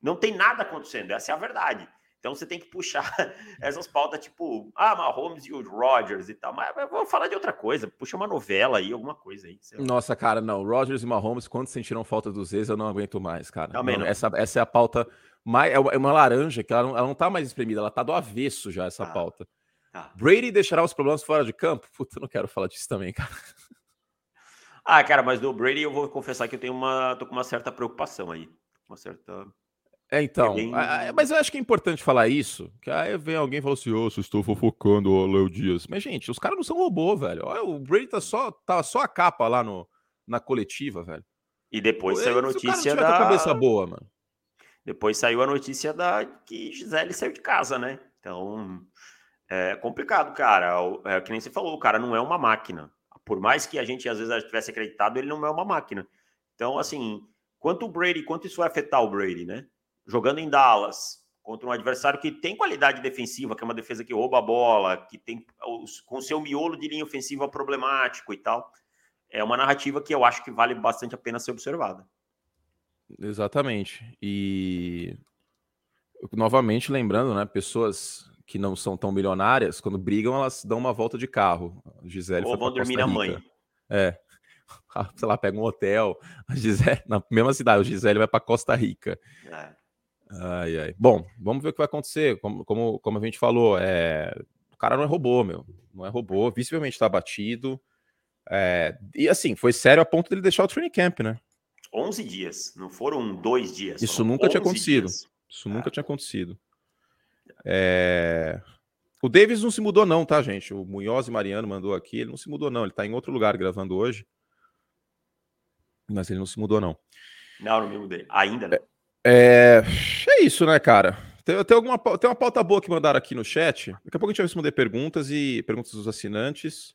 Não tem nada acontecendo. Essa é a verdade. Então você tem que puxar essas pautas tipo, ah, Mahomes e o Rodgers e tal. Mas vamos falar de outra coisa. Puxa uma novela aí, alguma coisa aí. Nossa, cara, não. Rodgers e Mahomes, quando sentiram falta dos ex, eu não aguento mais, cara. Também não, não. Essa, essa é a pauta mais. É uma laranja que ela não, ela não tá mais espremida, ela tá do avesso já, essa ah, pauta. Tá. Brady deixará os problemas fora de campo? Puta, eu não quero falar disso também, cara. Ah, cara, mas do Brady eu vou confessar que eu tenho uma. tô com uma certa preocupação aí. Uma certa. É, então. É bem... Mas eu acho que é importante falar isso. Que aí vem alguém e fala assim: Ô, oh, estou fofocando o Léo Dias. Mas, gente, os caras não são robô, velho. Olha, o Brady tá só, tá só a capa lá no, na coletiva, velho. E depois saiu a notícia da. cabeça boa, mano. Depois saiu a notícia da que Gisele saiu de casa, né? Então, é complicado, cara. É que nem você falou, o cara não é uma máquina. Por mais que a gente às vezes tivesse acreditado, ele não é uma máquina. Então, assim, quanto o Brady, quanto isso vai afetar o Brady, né? Jogando em Dallas, contra um adversário que tem qualidade defensiva, que é uma defesa que rouba a bola, que tem com seu miolo de linha ofensiva problemático e tal. É uma narrativa que eu acho que vale bastante a pena ser observada. Exatamente. E novamente lembrando, né, pessoas que não são tão milionárias, quando brigam, elas dão uma volta de carro. A Gisele Ou vão dormir na mãe. É. Sei lá, pega um hotel. A Gisele, na mesma cidade, a Gisele vai para Costa Rica. É. Ai, ai. Bom, vamos ver o que vai acontecer. Como, como, como a gente falou, é... o cara não é robô, meu. Não é robô. Visivelmente está batido. É... E assim, foi sério a ponto dele deixar o training camp, né? 11 dias. Não foram dois dias. Isso nunca tinha acontecido. Dias. Isso nunca ah. tinha acontecido. É... O Davis não se mudou, não, tá, gente? O Munhoz e Mariano mandou aqui. Ele não se mudou, não. Ele tá em outro lugar gravando hoje. Mas ele não se mudou, não. Não, não me mudei. Ainda não. É, é isso, né, cara? Tem, tem, alguma, tem uma pauta boa que mandaram aqui no chat. Daqui a pouco a gente vai responder perguntas e perguntas dos assinantes.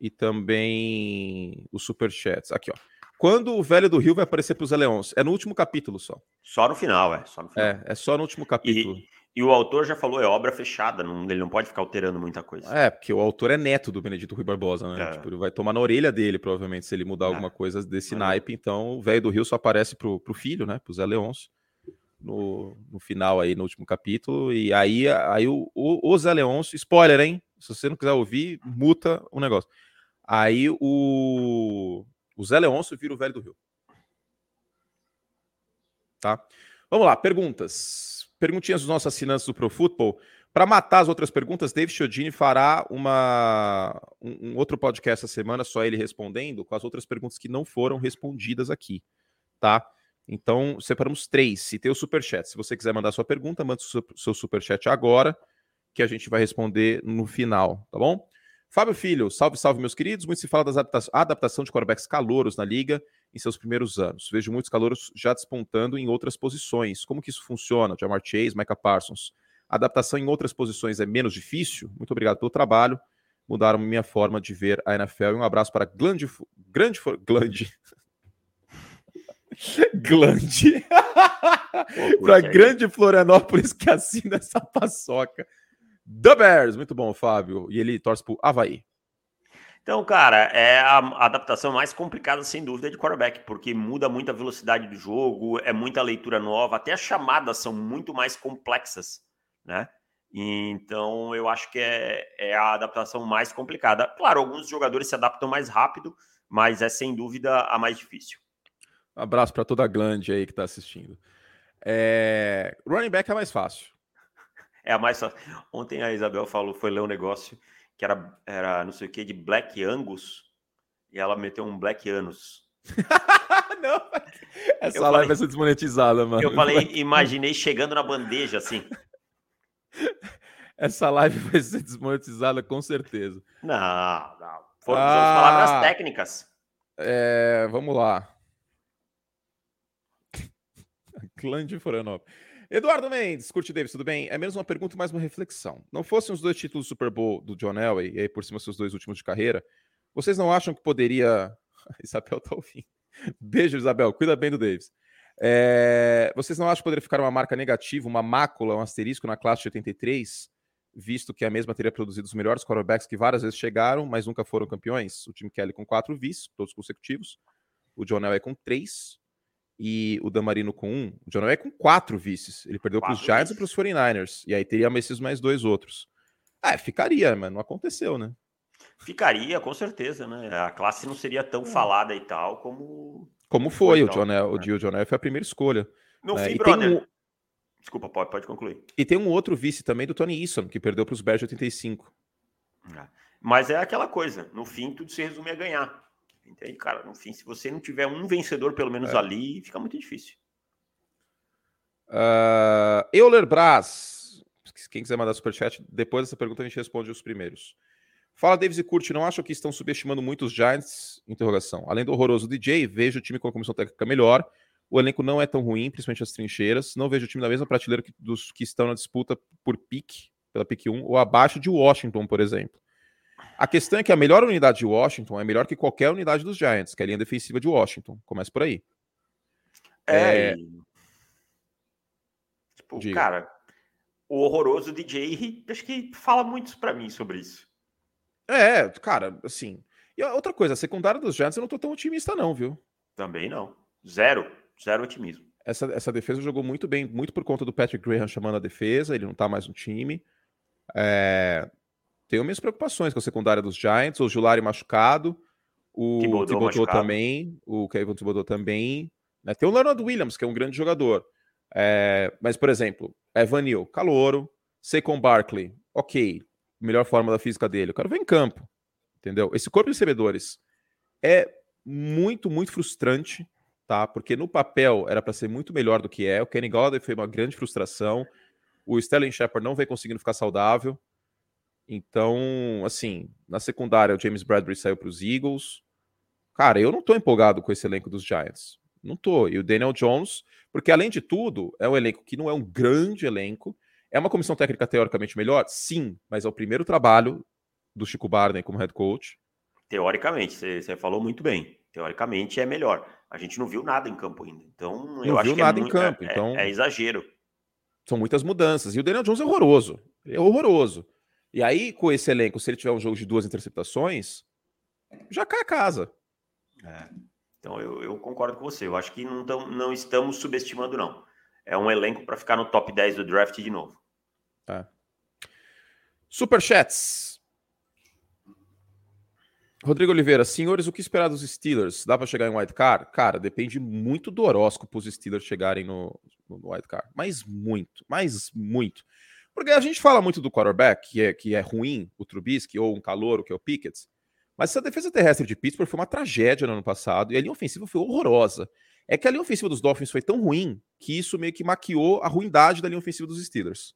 E também os superchats. Aqui, ó. Quando o velho do Rio vai aparecer para os Leões? É no último capítulo só. Só no final, é. Só no final. É, é só no último capítulo. E, e o autor já falou, é obra fechada, não, ele não pode ficar alterando muita coisa. É, porque o autor é neto do Benedito Rui Barbosa, né? É. Tipo, ele vai tomar na orelha dele, provavelmente, se ele mudar é. alguma coisa desse é. naipe. Então, o velho do Rio só aparece pro, pro filho, né? Pro Zé Leôncio, no, no final aí, no último capítulo. E aí, aí o, o, o Zé Leôncio, spoiler, hein? Se você não quiser ouvir, muta o negócio. Aí o, o Zé Leôncio vira o velho do Rio. Tá? Vamos lá, perguntas perguntinhas dos nossos assinantes do Pro Football. Para matar as outras perguntas, David Chiodini fará uma, um, um, outro podcast essa semana, só ele respondendo, com as outras perguntas que não foram respondidas aqui, tá? Então, separamos três. E tem o superchat. Se você quiser mandar sua pergunta, manda o seu superchat agora, que a gente vai responder no final, tá bom? Fábio Filho, salve, salve, meus queridos. Muito se fala da adaptação de quarterbacks calouros na liga em seus primeiros anos. Vejo muitos calouros já despontando em outras posições. Como que isso funciona? Jamar Chase, Micah Parsons. A adaptação em outras posições é menos difícil? Muito obrigado pelo trabalho. Mudaram minha forma de ver a NFL. E um abraço para Glande... Grande... Glande... Glande. para Grande Florianópolis que assina essa paçoca. The Bears, muito bom, Fábio. E ele torce pro Havaí. Então, cara, é a adaptação mais complicada, sem dúvida, de quarterback, porque muda muito a velocidade do jogo, é muita leitura nova, até as chamadas são muito mais complexas, né? Então, eu acho que é, é a adaptação mais complicada. Claro, alguns jogadores se adaptam mais rápido, mas é sem dúvida a mais difícil. Um abraço para toda a glande aí que está assistindo. É... Running back é mais fácil. É a mais fácil. Ontem a Isabel falou, foi ler um negócio que era, era não sei o que, de Black Angus, e ela meteu um Black Anus. não, essa eu live falei, vai ser desmonetizada, mano. Eu falei, imaginei chegando na bandeja assim. Essa live vai ser desmonetizada com certeza. Não, não. Foram ah, palavras técnicas. É, vamos lá. Clã de Florianópolis. Eduardo Mendes, curte Davis, tudo bem? É menos uma pergunta, mais uma reflexão. Não fossem os dois títulos do Super Bowl do John Elway, e aí por cima seus dois últimos de carreira, vocês não acham que poderia. Isabel tá ouvindo. Beijo, Isabel. Cuida bem do Davis. É... Vocês não acham que poderia ficar uma marca negativa, uma mácula, um asterisco na classe de 83, visto que a mesma teria produzido os melhores quarterbacks que várias vezes chegaram, mas nunca foram campeões? O time Kelly com quatro vices, todos consecutivos. O John Elway com três e o Damarino com um, o John Elway com quatro vices. Ele perdeu para os Giants e para os 49ers. E aí teria esses mais dois outros. É, ficaria, mas não aconteceu, né? Ficaria, com certeza, né? A classe não seria tão é. falada e tal como. Como foi, foi o John né? o John Elway foi a primeira escolha. No né? fim, brother. Um... Desculpa, pode, pode concluir. E tem um outro vice também do Tony Eason, que perdeu para os Bears de 85. É. Mas é aquela coisa, no fim tudo se resume a ganhar. Entende, cara? No fim, se você não tiver um vencedor, pelo menos é. ali, fica muito difícil. Uh, Euler Braz. Quem quiser mandar superchat, depois dessa pergunta a gente responde os primeiros. Fala, Davis e Curti, não acham que estão subestimando muito os Giants? Interrogação. Além do horroroso DJ, vejo o time com a comissão técnica melhor, O elenco não é tão ruim, principalmente as trincheiras. Não vejo o time na mesma prateleira que, dos que estão na disputa por pique, pela pique 1, ou abaixo de Washington, por exemplo. A questão é que a melhor unidade de Washington é melhor que qualquer unidade dos Giants, que é a linha defensiva de Washington. Começa por aí. É. é... Tipo, Diga. cara, o horroroso DJ, acho que fala muito para mim sobre isso. É, cara, assim. E outra coisa, a secundária dos Giants eu não tô tão otimista, não, viu? Também não. Zero. Zero otimismo. Essa, essa defesa jogou muito bem, muito por conta do Patrick Graham chamando a defesa, ele não tá mais no time. É... Tenho minhas preocupações com a secundária dos Giants, o Julari machucado, o Thibodeau também, o Kevin Thibodeau também. Né? Tem o Leonard Williams, que é um grande jogador. É... Mas, por exemplo, Evan Neal, calouro. Saquon Barkley, ok. Melhor forma da física dele. O cara vem em campo. Entendeu? Esse corpo de recebedores é muito, muito frustrante tá? Porque no papel era para ser muito melhor do que é. O Kenny Golladay foi uma grande frustração. O Sterling Shepard não vem conseguindo ficar saudável. Então, assim, na secundária o James Bradbury saiu para os Eagles. Cara, eu não tô empolgado com esse elenco dos Giants. Não tô. E o Daniel Jones, porque além de tudo, é um elenco que não é um grande elenco. É uma comissão técnica teoricamente melhor? Sim, mas é o primeiro trabalho do Chico Barney como head coach. Teoricamente, você falou muito bem. Teoricamente é melhor. A gente não viu nada em campo ainda. Então, não eu acho que é nada é, em campo, é, então... é, exagero. São muitas mudanças. E o Daniel Jones é horroroso. é horroroso. E aí, com esse elenco, se ele tiver um jogo de duas interceptações, já cai a casa. É. Então, eu, eu, concordo com você. Eu acho que não, tam, não estamos subestimando, não. É um elenco para ficar no top 10 do draft de novo. É. Superchats. Rodrigo Oliveira, senhores, o que esperar dos Steelers? Dá para chegar em wild card? Cara, depende muito do horóscopo os Steelers chegarem no, no wild card. Mas muito, mas muito. Porque a gente fala muito do quarterback, que é, que é ruim, o Trubisky, ou um calor, que é o Pickett. Mas essa defesa terrestre de Pittsburgh foi uma tragédia no ano passado, e a linha ofensiva foi horrorosa. É que a linha ofensiva dos Dolphins foi tão ruim que isso meio que maquiou a ruindade da linha ofensiva dos Steelers.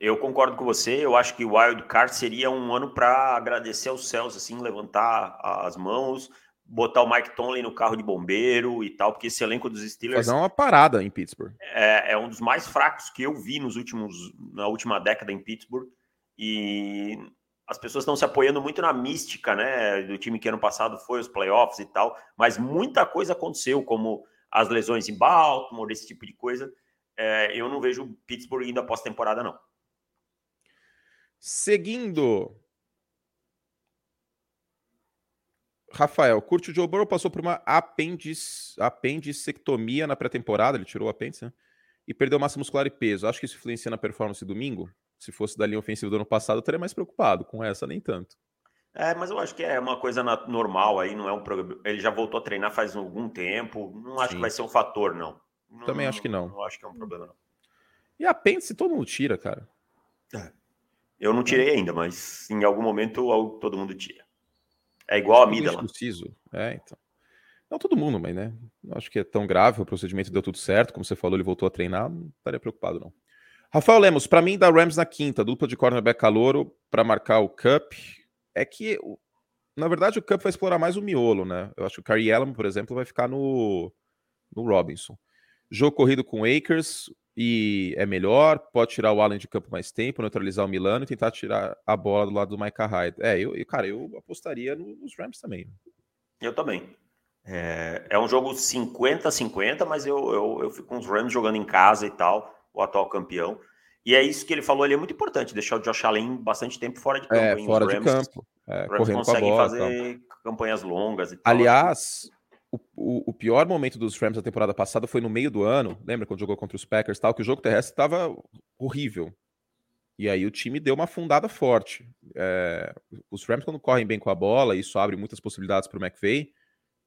Eu concordo com você. Eu acho que o Wild Card seria um ano para agradecer aos céus, assim, levantar as mãos, botar o Mike Tomlin no carro de bombeiro e tal, porque esse elenco dos Steelers. Fazer uma parada em Pittsburgh. É, é um dos mais fracos que eu vi nos últimos, na última década em Pittsburgh. E as pessoas estão se apoiando muito na mística, né? Do time que ano passado foi os playoffs e tal, mas muita coisa aconteceu, como as lesões em Baltimore, esse tipo de coisa. É, eu não vejo Pittsburgh indo após temporada, não. Seguindo. Rafael, curte o Joe Burrow passou por uma apendicectomia na pré-temporada, ele tirou o apêndice, né? E perdeu massa muscular e peso. Acho que isso influencia na performance domingo. Se fosse da linha ofensiva do ano passado, eu estaria mais preocupado. Com essa, nem tanto. É, mas eu acho que é uma coisa normal aí, não é um problema. Ele já voltou a treinar faz algum tempo. Não acho Sim. que vai ser um fator, não. Também acho que não. Não acho que é um problema, não. E apêndice todo mundo tira, cara. É. Eu não tirei ainda, mas em algum momento todo mundo tira. É igual a mida lá. Preciso. É, então. Não todo mundo, mas né? Não acho que é tão grave. O procedimento deu tudo certo. Como você falou, ele voltou a treinar. Não estaria preocupado, não. Rafael Lemos, para mim, da Rams na quinta, dupla de cornerback calouro para marcar o Cup. É que, na verdade, o Cup vai explorar mais o miolo, né? Eu acho que o Carrie Allen, por exemplo, vai ficar no, no Robinson. Jogo corrido com Akers, e é melhor, pode tirar o Allen de campo mais tempo, neutralizar o Milano e tentar tirar a bola do lado do Micah Hyde. É, eu, cara, eu apostaria nos Rams também. Eu também. É, é um jogo 50-50, mas eu, eu, eu fico com os Rams jogando em casa e tal, o atual campeão. E é isso que ele falou ali, é muito importante, deixar o Josh Allen bastante tempo fora de campo. É, fora de campo. É, os Rams conseguem bola, fazer campanhas longas e tal. Aliás, o, o, o, pior momento dos Rams da temporada passada foi no meio do ano. Lembra quando jogou contra os Packers tal? Que o jogo terrestre estava horrível. E aí o time deu uma afundada forte. É, os Rams, quando correm bem com a bola, isso abre muitas possibilidades para o McVay.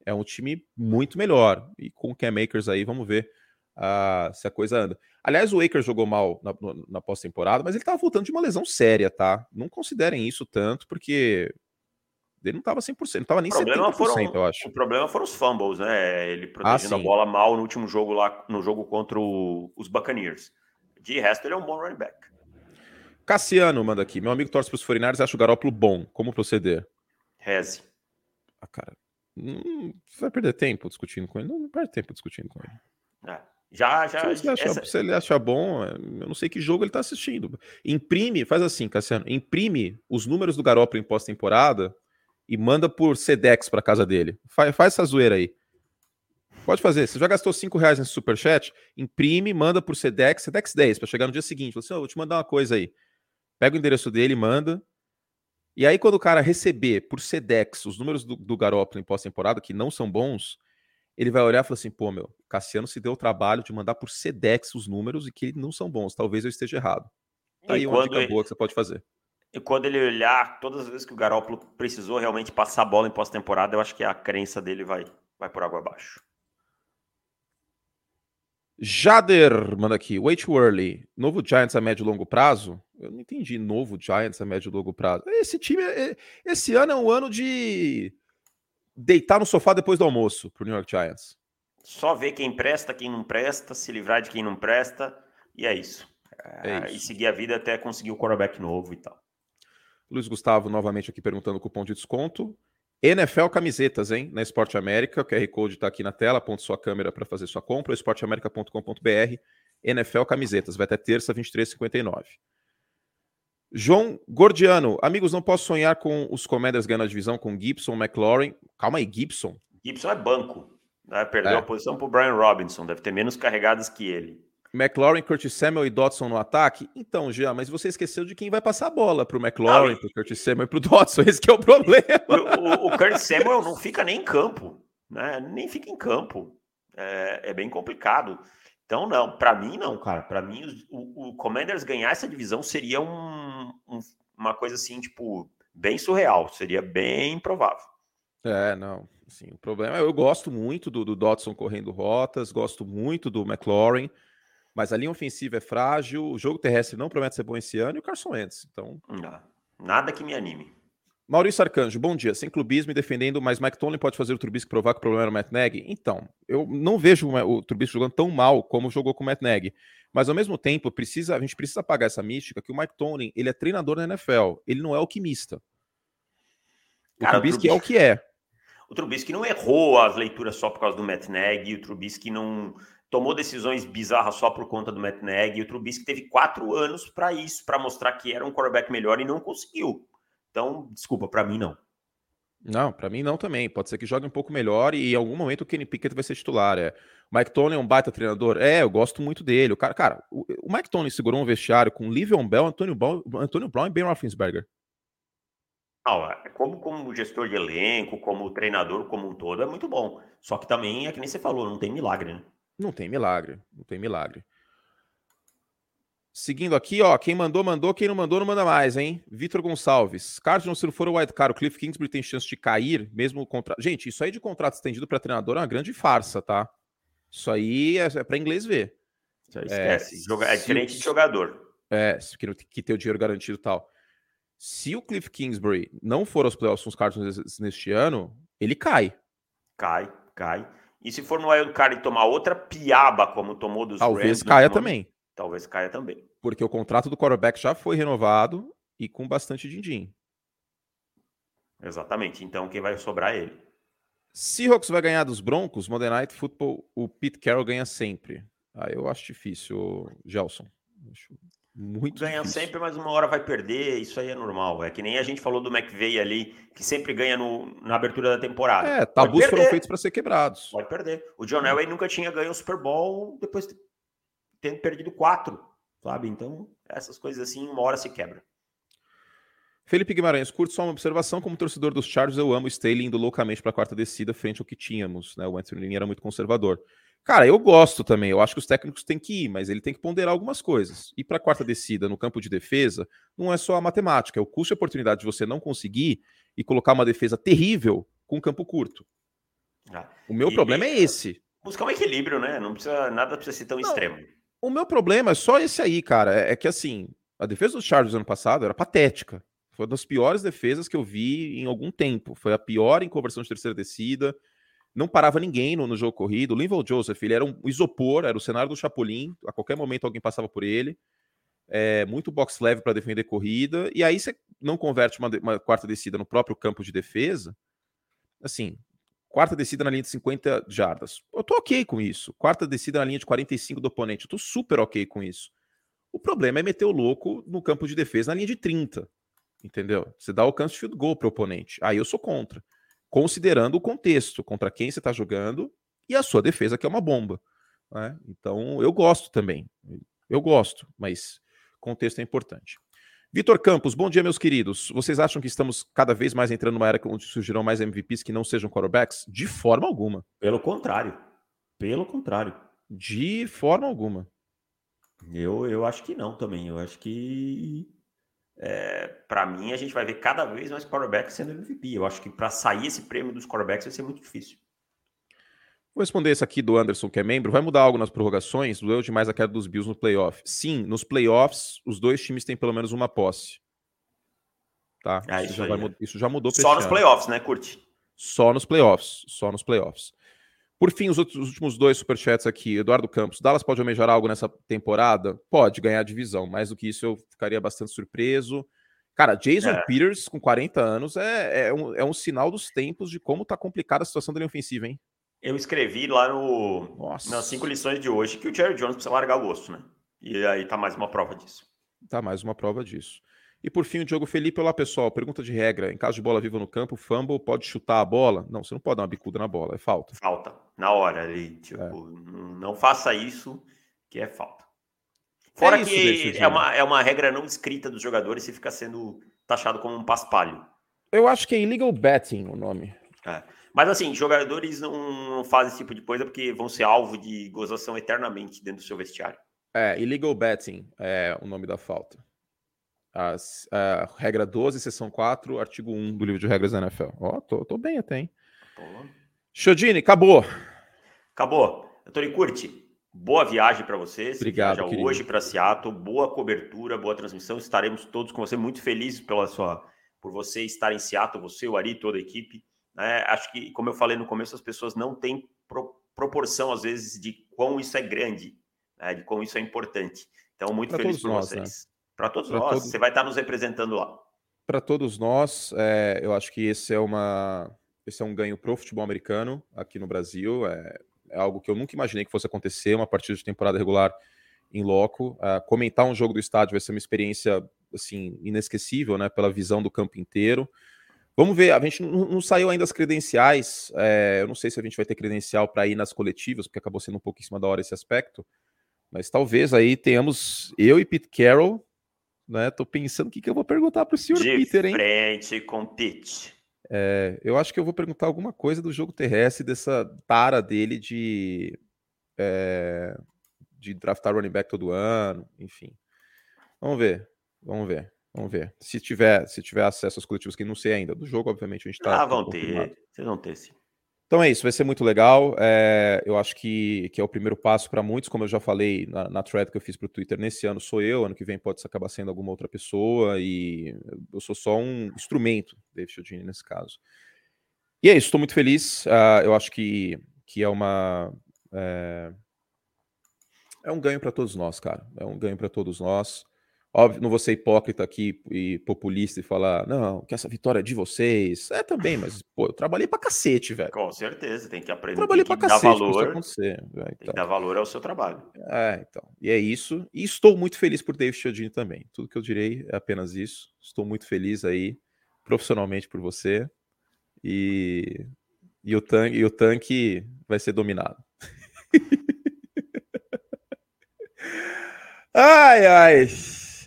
É um time muito melhor. E com o Cam Akers aí, vamos ver uh, se a coisa anda. Aliás, o Akers jogou mal na, na pós-temporada, mas ele estava voltando de uma lesão séria, tá? Não considerem isso tanto, porque ele não estava 100%, não estava nem 70%, foram, eu acho. O problema foram os fumbles, né? Ele protegendo ah, a bola mal no último jogo lá, no jogo contra o, os Buccaneers. De resto, ele é um bom running back. Cassiano manda aqui. Meu amigo torce para os 49 acha o Garópolo bom. Como proceder? Reze. Ah, cara. Não vai perder tempo discutindo com ele. Não, não perde tempo discutindo com ele. É. Já, já. Se ele, acha, essa... se ele acha bom, eu não sei que jogo ele tá assistindo. Imprime, faz assim, Cassiano, imprime os números do Garoppolo em pós-temporada e manda por Sedex para casa dele. Faz, faz essa zoeira aí. Pode fazer. Você já gastou 5 reais nesse superchat? Imprime, manda por Sedex, Sedex 10, para chegar no dia seguinte. Você, assim, oh, vou te mandar uma coisa aí. Pega o endereço dele, manda. E aí, quando o cara receber por Sedex os números do, do Garoppolo em pós-temporada, que não são bons, ele vai olhar e falar assim: pô, meu, Cassiano se deu o trabalho de mandar por Sedex os números e que não são bons. Talvez eu esteja errado. Tá aí uma dica ele... boa que você pode fazer. E quando ele olhar todas as vezes que o Garoppolo precisou realmente passar a bola em pós-temporada, eu acho que a crença dele vai, vai por água abaixo. Jader manda aqui, way too early. Novo Giants a médio e longo prazo? Eu não entendi. Novo Giants a médio e longo prazo. Esse time, é, esse ano é um ano de deitar no sofá depois do almoço pro New York Giants. Só ver quem presta, quem não presta, se livrar de quem não presta, e é isso. É, é isso. E seguir a vida até conseguir o quarterback novo e tal. Luiz Gustavo novamente aqui perguntando o cupom de desconto. NFL Camisetas, hein? Na Esporte América. O QR Code está aqui na tela. Aponte sua câmera para fazer sua compra. esporteamerica.com.br. NFL Camisetas. Vai até terça, 23,59. João Gordiano. Amigos, não posso sonhar com os Commanders ganhando a divisão com Gibson, McLaurin. Calma aí, Gibson. Gibson é banco. Né? Perdeu é. a posição para o Brian Robinson. Deve ter menos carregadas que ele. McLaurin, Curtis Samuel e Dotson no ataque? Então, Jean, mas você esqueceu de quem vai passar a bola para o McLaurin, para o Curtis Samuel e para o Dotson. Esse é o problema. O, o, o Curtis Samuel não fica nem em campo, né? Nem fica em campo. É, é bem complicado. Então, não, para mim, não, cara. Para mim, o, o, Commanders ganhar essa divisão seria um, um, uma coisa assim, tipo, bem surreal. Seria bem improvável. É, não. Assim, o problema é eu gosto muito do, do Dotson correndo rotas, gosto muito do McLaurin. Mas a linha ofensiva é frágil, o jogo terrestre não promete ser bom esse ano e o Carson Wentz. Então... Não, nada que me anime. Maurício Arcanjo, bom dia. Sem clubismo e defendendo, mas Mike Tomlin pode fazer o Trubisky provar que o problema era o Matt Nagy? Então, eu não vejo o Trubisky jogando tão mal como jogou com o Matt Nagy. Mas ao mesmo tempo, precisa, a gente precisa apagar essa mística que o Mike Tomlin, ele é treinador na NFL, ele não é alquimista. O Cara, Trubisky, o Trubisky é o que é. O Trubisky não errou as leituras só por causa do Matt Nagy, o Trubisky não tomou decisões bizarras só por conta do Matt Nagy. E o Trubisky teve quatro anos para isso, para mostrar que era um quarterback melhor e não conseguiu. Então, desculpa, para mim não. Não, para mim não também. Pode ser que jogue um pouco melhor e em algum momento o Kenny Pickett vai ser titular. É. O Mike Tony é um baita treinador. É, eu gosto muito dele. O cara, cara, o, o Mike Tony segurou um vestiário com Livion Bell, Antônio Brown, Antônio Brown e Ben Roethlisberger. Não, é, como, como gestor de elenco, como treinador como um todo, é muito bom. Só que também é que nem você falou, não tem milagre, né? Não tem milagre, não tem milagre. Seguindo aqui, ó, quem mandou, mandou, quem não mandou, não manda mais, hein? Vitor Gonçalves. Cardinals, se não for o White Card, o Cliff Kingsbury tem chance de cair, mesmo o contrato. Gente, isso aí de contrato estendido para treinador é uma grande farsa, tá? Isso aí é, é para inglês ver. esquece. É, é diferente de jogador. É, que, que tem o dinheiro garantido e tal. Se o Cliff Kingsbury não for aos playoffs com os Cardinals neste ano, ele cai. Cai, cai. E se for no Wild Card e tomar outra piaba como tomou dos Talvez Rams, caia também. Talvez caia também. Porque o contrato do quarterback já foi renovado e com bastante din-din. Exatamente. Então quem vai sobrar é ele. Seahawks vai ganhar dos Broncos, Monday Night Football, o Pete Carroll ganha sempre. Ah, eu acho difícil, Gelson. Acho muito Ganha difícil. sempre, mas uma hora vai perder, isso aí é normal. É que nem a gente falou do McVeigh ali, que sempre ganha no, na abertura da temporada. É, tabus foram feitos para ser quebrados. Pode perder. O John Elway nunca tinha ganho o Super Bowl depois de tendo perdido quatro, sabe? Então, essas coisas assim, uma hora se quebra. Felipe Guimarães, curto só uma observação. Como torcedor dos Chargers, eu amo o Staley indo loucamente para a quarta descida frente ao que tínhamos. Né? O Anthony era muito conservador. Cara, eu gosto também. Eu acho que os técnicos têm que ir, mas ele tem que ponderar algumas coisas. E para a quarta descida no campo de defesa, não é só a matemática, é o custo e oportunidade de você não conseguir e colocar uma defesa terrível com um campo curto. Ah, o meu problema é esse. Buscar um equilíbrio, né? Não precisa nada precisa ser tão não, extremo. O meu problema é só esse aí, cara. É, é que assim, a defesa dos Chargers ano passado era patética. Foi uma das piores defesas que eu vi em algum tempo. Foi a pior em conversão de terceira descida não parava ninguém no, no jogo corrido. O Linval Joseph, ele era um isopor, era o cenário do Chapolin, a qualquer momento alguém passava por ele. É, muito box leve para defender corrida, e aí você não converte uma, uma, quarta descida no próprio campo de defesa. Assim, quarta descida na linha de 50 jardas. Eu tô ok com isso. Quarta descida na linha de 45 do oponente. Eu tô super ok com isso. O problema é meter o louco no campo de defesa na linha de 30. Entendeu? Você dá alcance de field goal pro oponente. Aí eu sou contra. Considerando o contexto, contra quem você tá jogando e a sua defesa, que é uma bomba. Né? Então eu gosto também. Eu gosto, mas contexto é importante. Vitor Campos, bom dia, meus queridos. Vocês acham que estamos cada vez mais entrando numa era onde surgirão mais MVPs que não sejam quarterbacks? De forma alguma. Pelo contrário. Pelo contrário. De forma alguma. Eu, eu acho que não também. Eu acho que. É, mim, a gente vai ver cada vez mais quarterbacks sendo MVP. Eu acho que para sair esse prêmio dos quarterbacks vai ser muito difícil. Vou responder esse aqui do Anderson, que é membro. Vai mudar algo nas prorrogações? Doeu demais a queda dos Bills no playoff? Sim, nos playoffs, os dois times têm pelo menos uma posse. Tá? Ah, isso, isso já aí, é. isso já mudou Só nos ano. playoffs, né, Curte? Só nos playoffs. Só nos playoffs. Por fim, os, outros- os últimos dois superchats aqui. Eduardo Campos. Dallas pode almejar algo nessa temporada? Pode ganhar a divisão. Mais do que isso, eu ficaria bastante surpreso. Cara, Jason É. Peters, com 40 anos, é, é, um, é um sinal dos tempos de como tá complicada a situação da linha ofensiva, hein? Eu escrevi lá no, Nossa. nas cinco lições de hoje que o Jerry Jones precisa largar o osso, né? E aí tá mais uma prova disso. Tá mais uma prova disso. E por fim, o Diogo Felipe. Olá, pessoal. Pergunta de regra. Em caso de bola viva no campo, fumble pode chutar a bola? Não, você não pode dar uma bicuda na bola, é falta. Falta, na hora ali. Tipo, É. não, não faça isso, que é falta. Fora isso, David, que é uma, é uma regra não escrita dos jogadores e fica sendo taxado como um paspalho. Eu acho que é illegal betting o nome. É. Mas assim, jogadores não, fazem esse tipo de coisa porque vão ser alvo de gozação eternamente dentro do seu vestiário. É, illegal betting é o nome da falta. As, a regra 12, seção 4, artigo 1 do livro de regras da NFL. Ó, tô, tô bem até, hein? Pô. Chodini, acabou. Acabou. Antônio Curti, boa viagem para você. Você Obrigado, querido. hoje para Seattle. Boa cobertura, boa transmissão. Estaremos todos com você. Muito felizes pela sua, por você estar em Seattle, você, o Ari, toda a equipe. né? Acho que, como eu falei no começo, as pessoas não têm pro- proporção, às vezes, de quão isso é grande, né? de quão isso é importante. Então, muito Pra feliz por nós, né? vocês. Para todos Pra nós. todos- Você vai estar nos representando lá. Para todos nós, é, eu acho que esse é uma esse é um ganho pro futebol americano aqui no Brasil. É, é algo que eu nunca imaginei que fosse acontecer, uma partida de temporada regular em loco. Ah, comentar um jogo do estádio vai ser uma experiência assim inesquecível, né? Pela visão do campo inteiro. Vamos ver, a gente não, não saiu ainda as credenciais. é, eu não sei se a gente vai ter credencial para ir nas coletivas, porque acabou sendo um pouco em cima da hora esse aspecto. Mas talvez aí tenhamos eu e Pete Carroll, né? Tô pensando o que, que eu vou perguntar pro senhor De Peter, hein? frente com Tite. É, eu acho que eu vou perguntar alguma coisa do jogo terrestre, dessa tara dele de, é, de draftar running back todo ano, enfim. Vamos ver, vamos ver, vamos ver. Se tiver, se tiver acesso aos coletivos que não sei ainda. Do jogo, obviamente, a gente tá. ah, vão ter. Vocês vão ter, sim. Então é isso, vai ser muito legal. é, eu acho que, que é o primeiro passo para muitos, como eu já falei na, na thread que eu fiz para o Twitter. Nesse ano sou eu, ano que vem pode acabar sendo alguma outra pessoa, e eu sou só um instrumento, David Chiodini, nesse caso. E é isso, estou muito feliz. ah, eu acho que, que é uma. É, é um ganho para todos nós, cara. É um ganho para todos nós. Óbvio, não vou ser hipócrita aqui e populista e falar, não, que essa vitória é de vocês. É também, mas, pô, eu trabalhei pra cacete, velho. Com certeza, tem que Eu aprender. trabalhei tem pra dar cacete isso valor. acontecer. velho, Tem que Então, dar valor ao seu trabalho. é, então. E é isso. E estou muito feliz por David Chiodini também. Tudo que eu direi é apenas isso. Estou muito feliz aí, profissionalmente, por você. E, e, o, tanque, e o tanque vai ser dominado. ai, ai.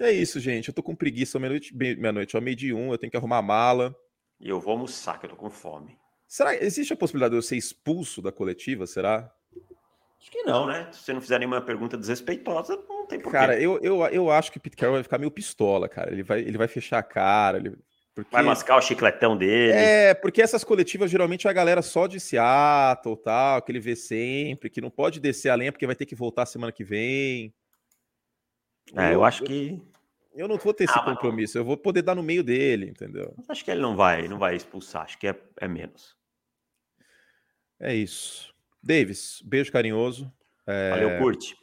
É isso, gente. Eu tô com preguiça meia-noite, meia-noite, ó, meio de um. Eu tenho que arrumar a mala. E eu vou almoçar, que eu tô com fome. Será existe a possibilidade de eu ser expulso da coletiva? Será? Acho que não, né? Se você não fizer nenhuma pergunta desrespeitosa, não tem porquê. Cara, eu, eu, eu acho que o Pete Carroll vai ficar meio pistola, cara. Ele vai, ele vai fechar a cara. Ele, porque, Vai mascar o chicletão dele. é, porque essas coletivas geralmente é a galera só de Seattle, tal, que ele vê sempre, que não pode descer a lenha porque vai ter que voltar semana que vem. É, eu acho que. Eu não vou ter esse Ah, mas- compromisso, eu vou poder dar no meio dele, entendeu? Acho que ele não vai, não vai expulsar. Acho que é, é menos. É isso. Davis, beijo carinhoso. É, Valeu, curte.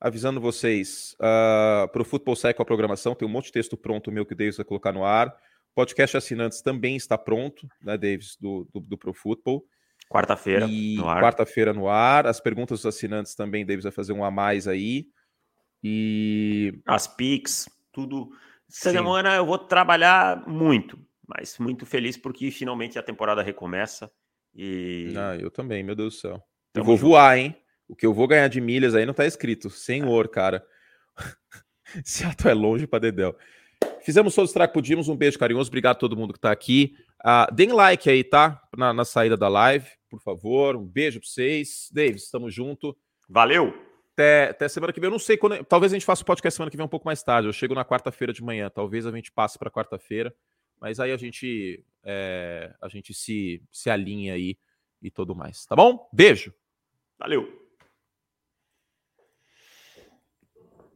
avisando vocês, para o Futebol Cycle a programação, tem um monte de texto pronto meu que o Davis vai colocar no ar. Podcast assinantes também está pronto, né, Davis, do, do, do Pro Football. Quarta-feira no ar. Quarta-feira no ar. As perguntas dos assinantes também, Davis vai fazer um a mais aí. E. As Pix, tudo. Essa Sim. semana eu vou trabalhar muito, mas muito feliz porque finalmente a temporada recomeça. E... Ah, eu também, meu Deus do céu. Tamo eu vou junto. voar, hein? O que eu vou ganhar de milhas aí não tá escrito. Senhor, é. cara. Seattle é longe para Dedel. Fizemos todos os que podíamos. Um beijo carinhoso. Obrigado a todo mundo que tá aqui. Uh, deem like aí, tá? Na, na, saída da live, por favor. Um beijo para vocês. Davis, estamos junto. Valeu! Até, até, semana que vem. Eu não sei quando. Talvez a gente faça o podcast semana que vem um pouco mais tarde. Eu chego na quarta-feira de manhã. Talvez a gente passe para quarta-feira. Mas aí a gente é, a gente se, se alinha aí e tudo mais. Tá bom? Beijo. Valeu.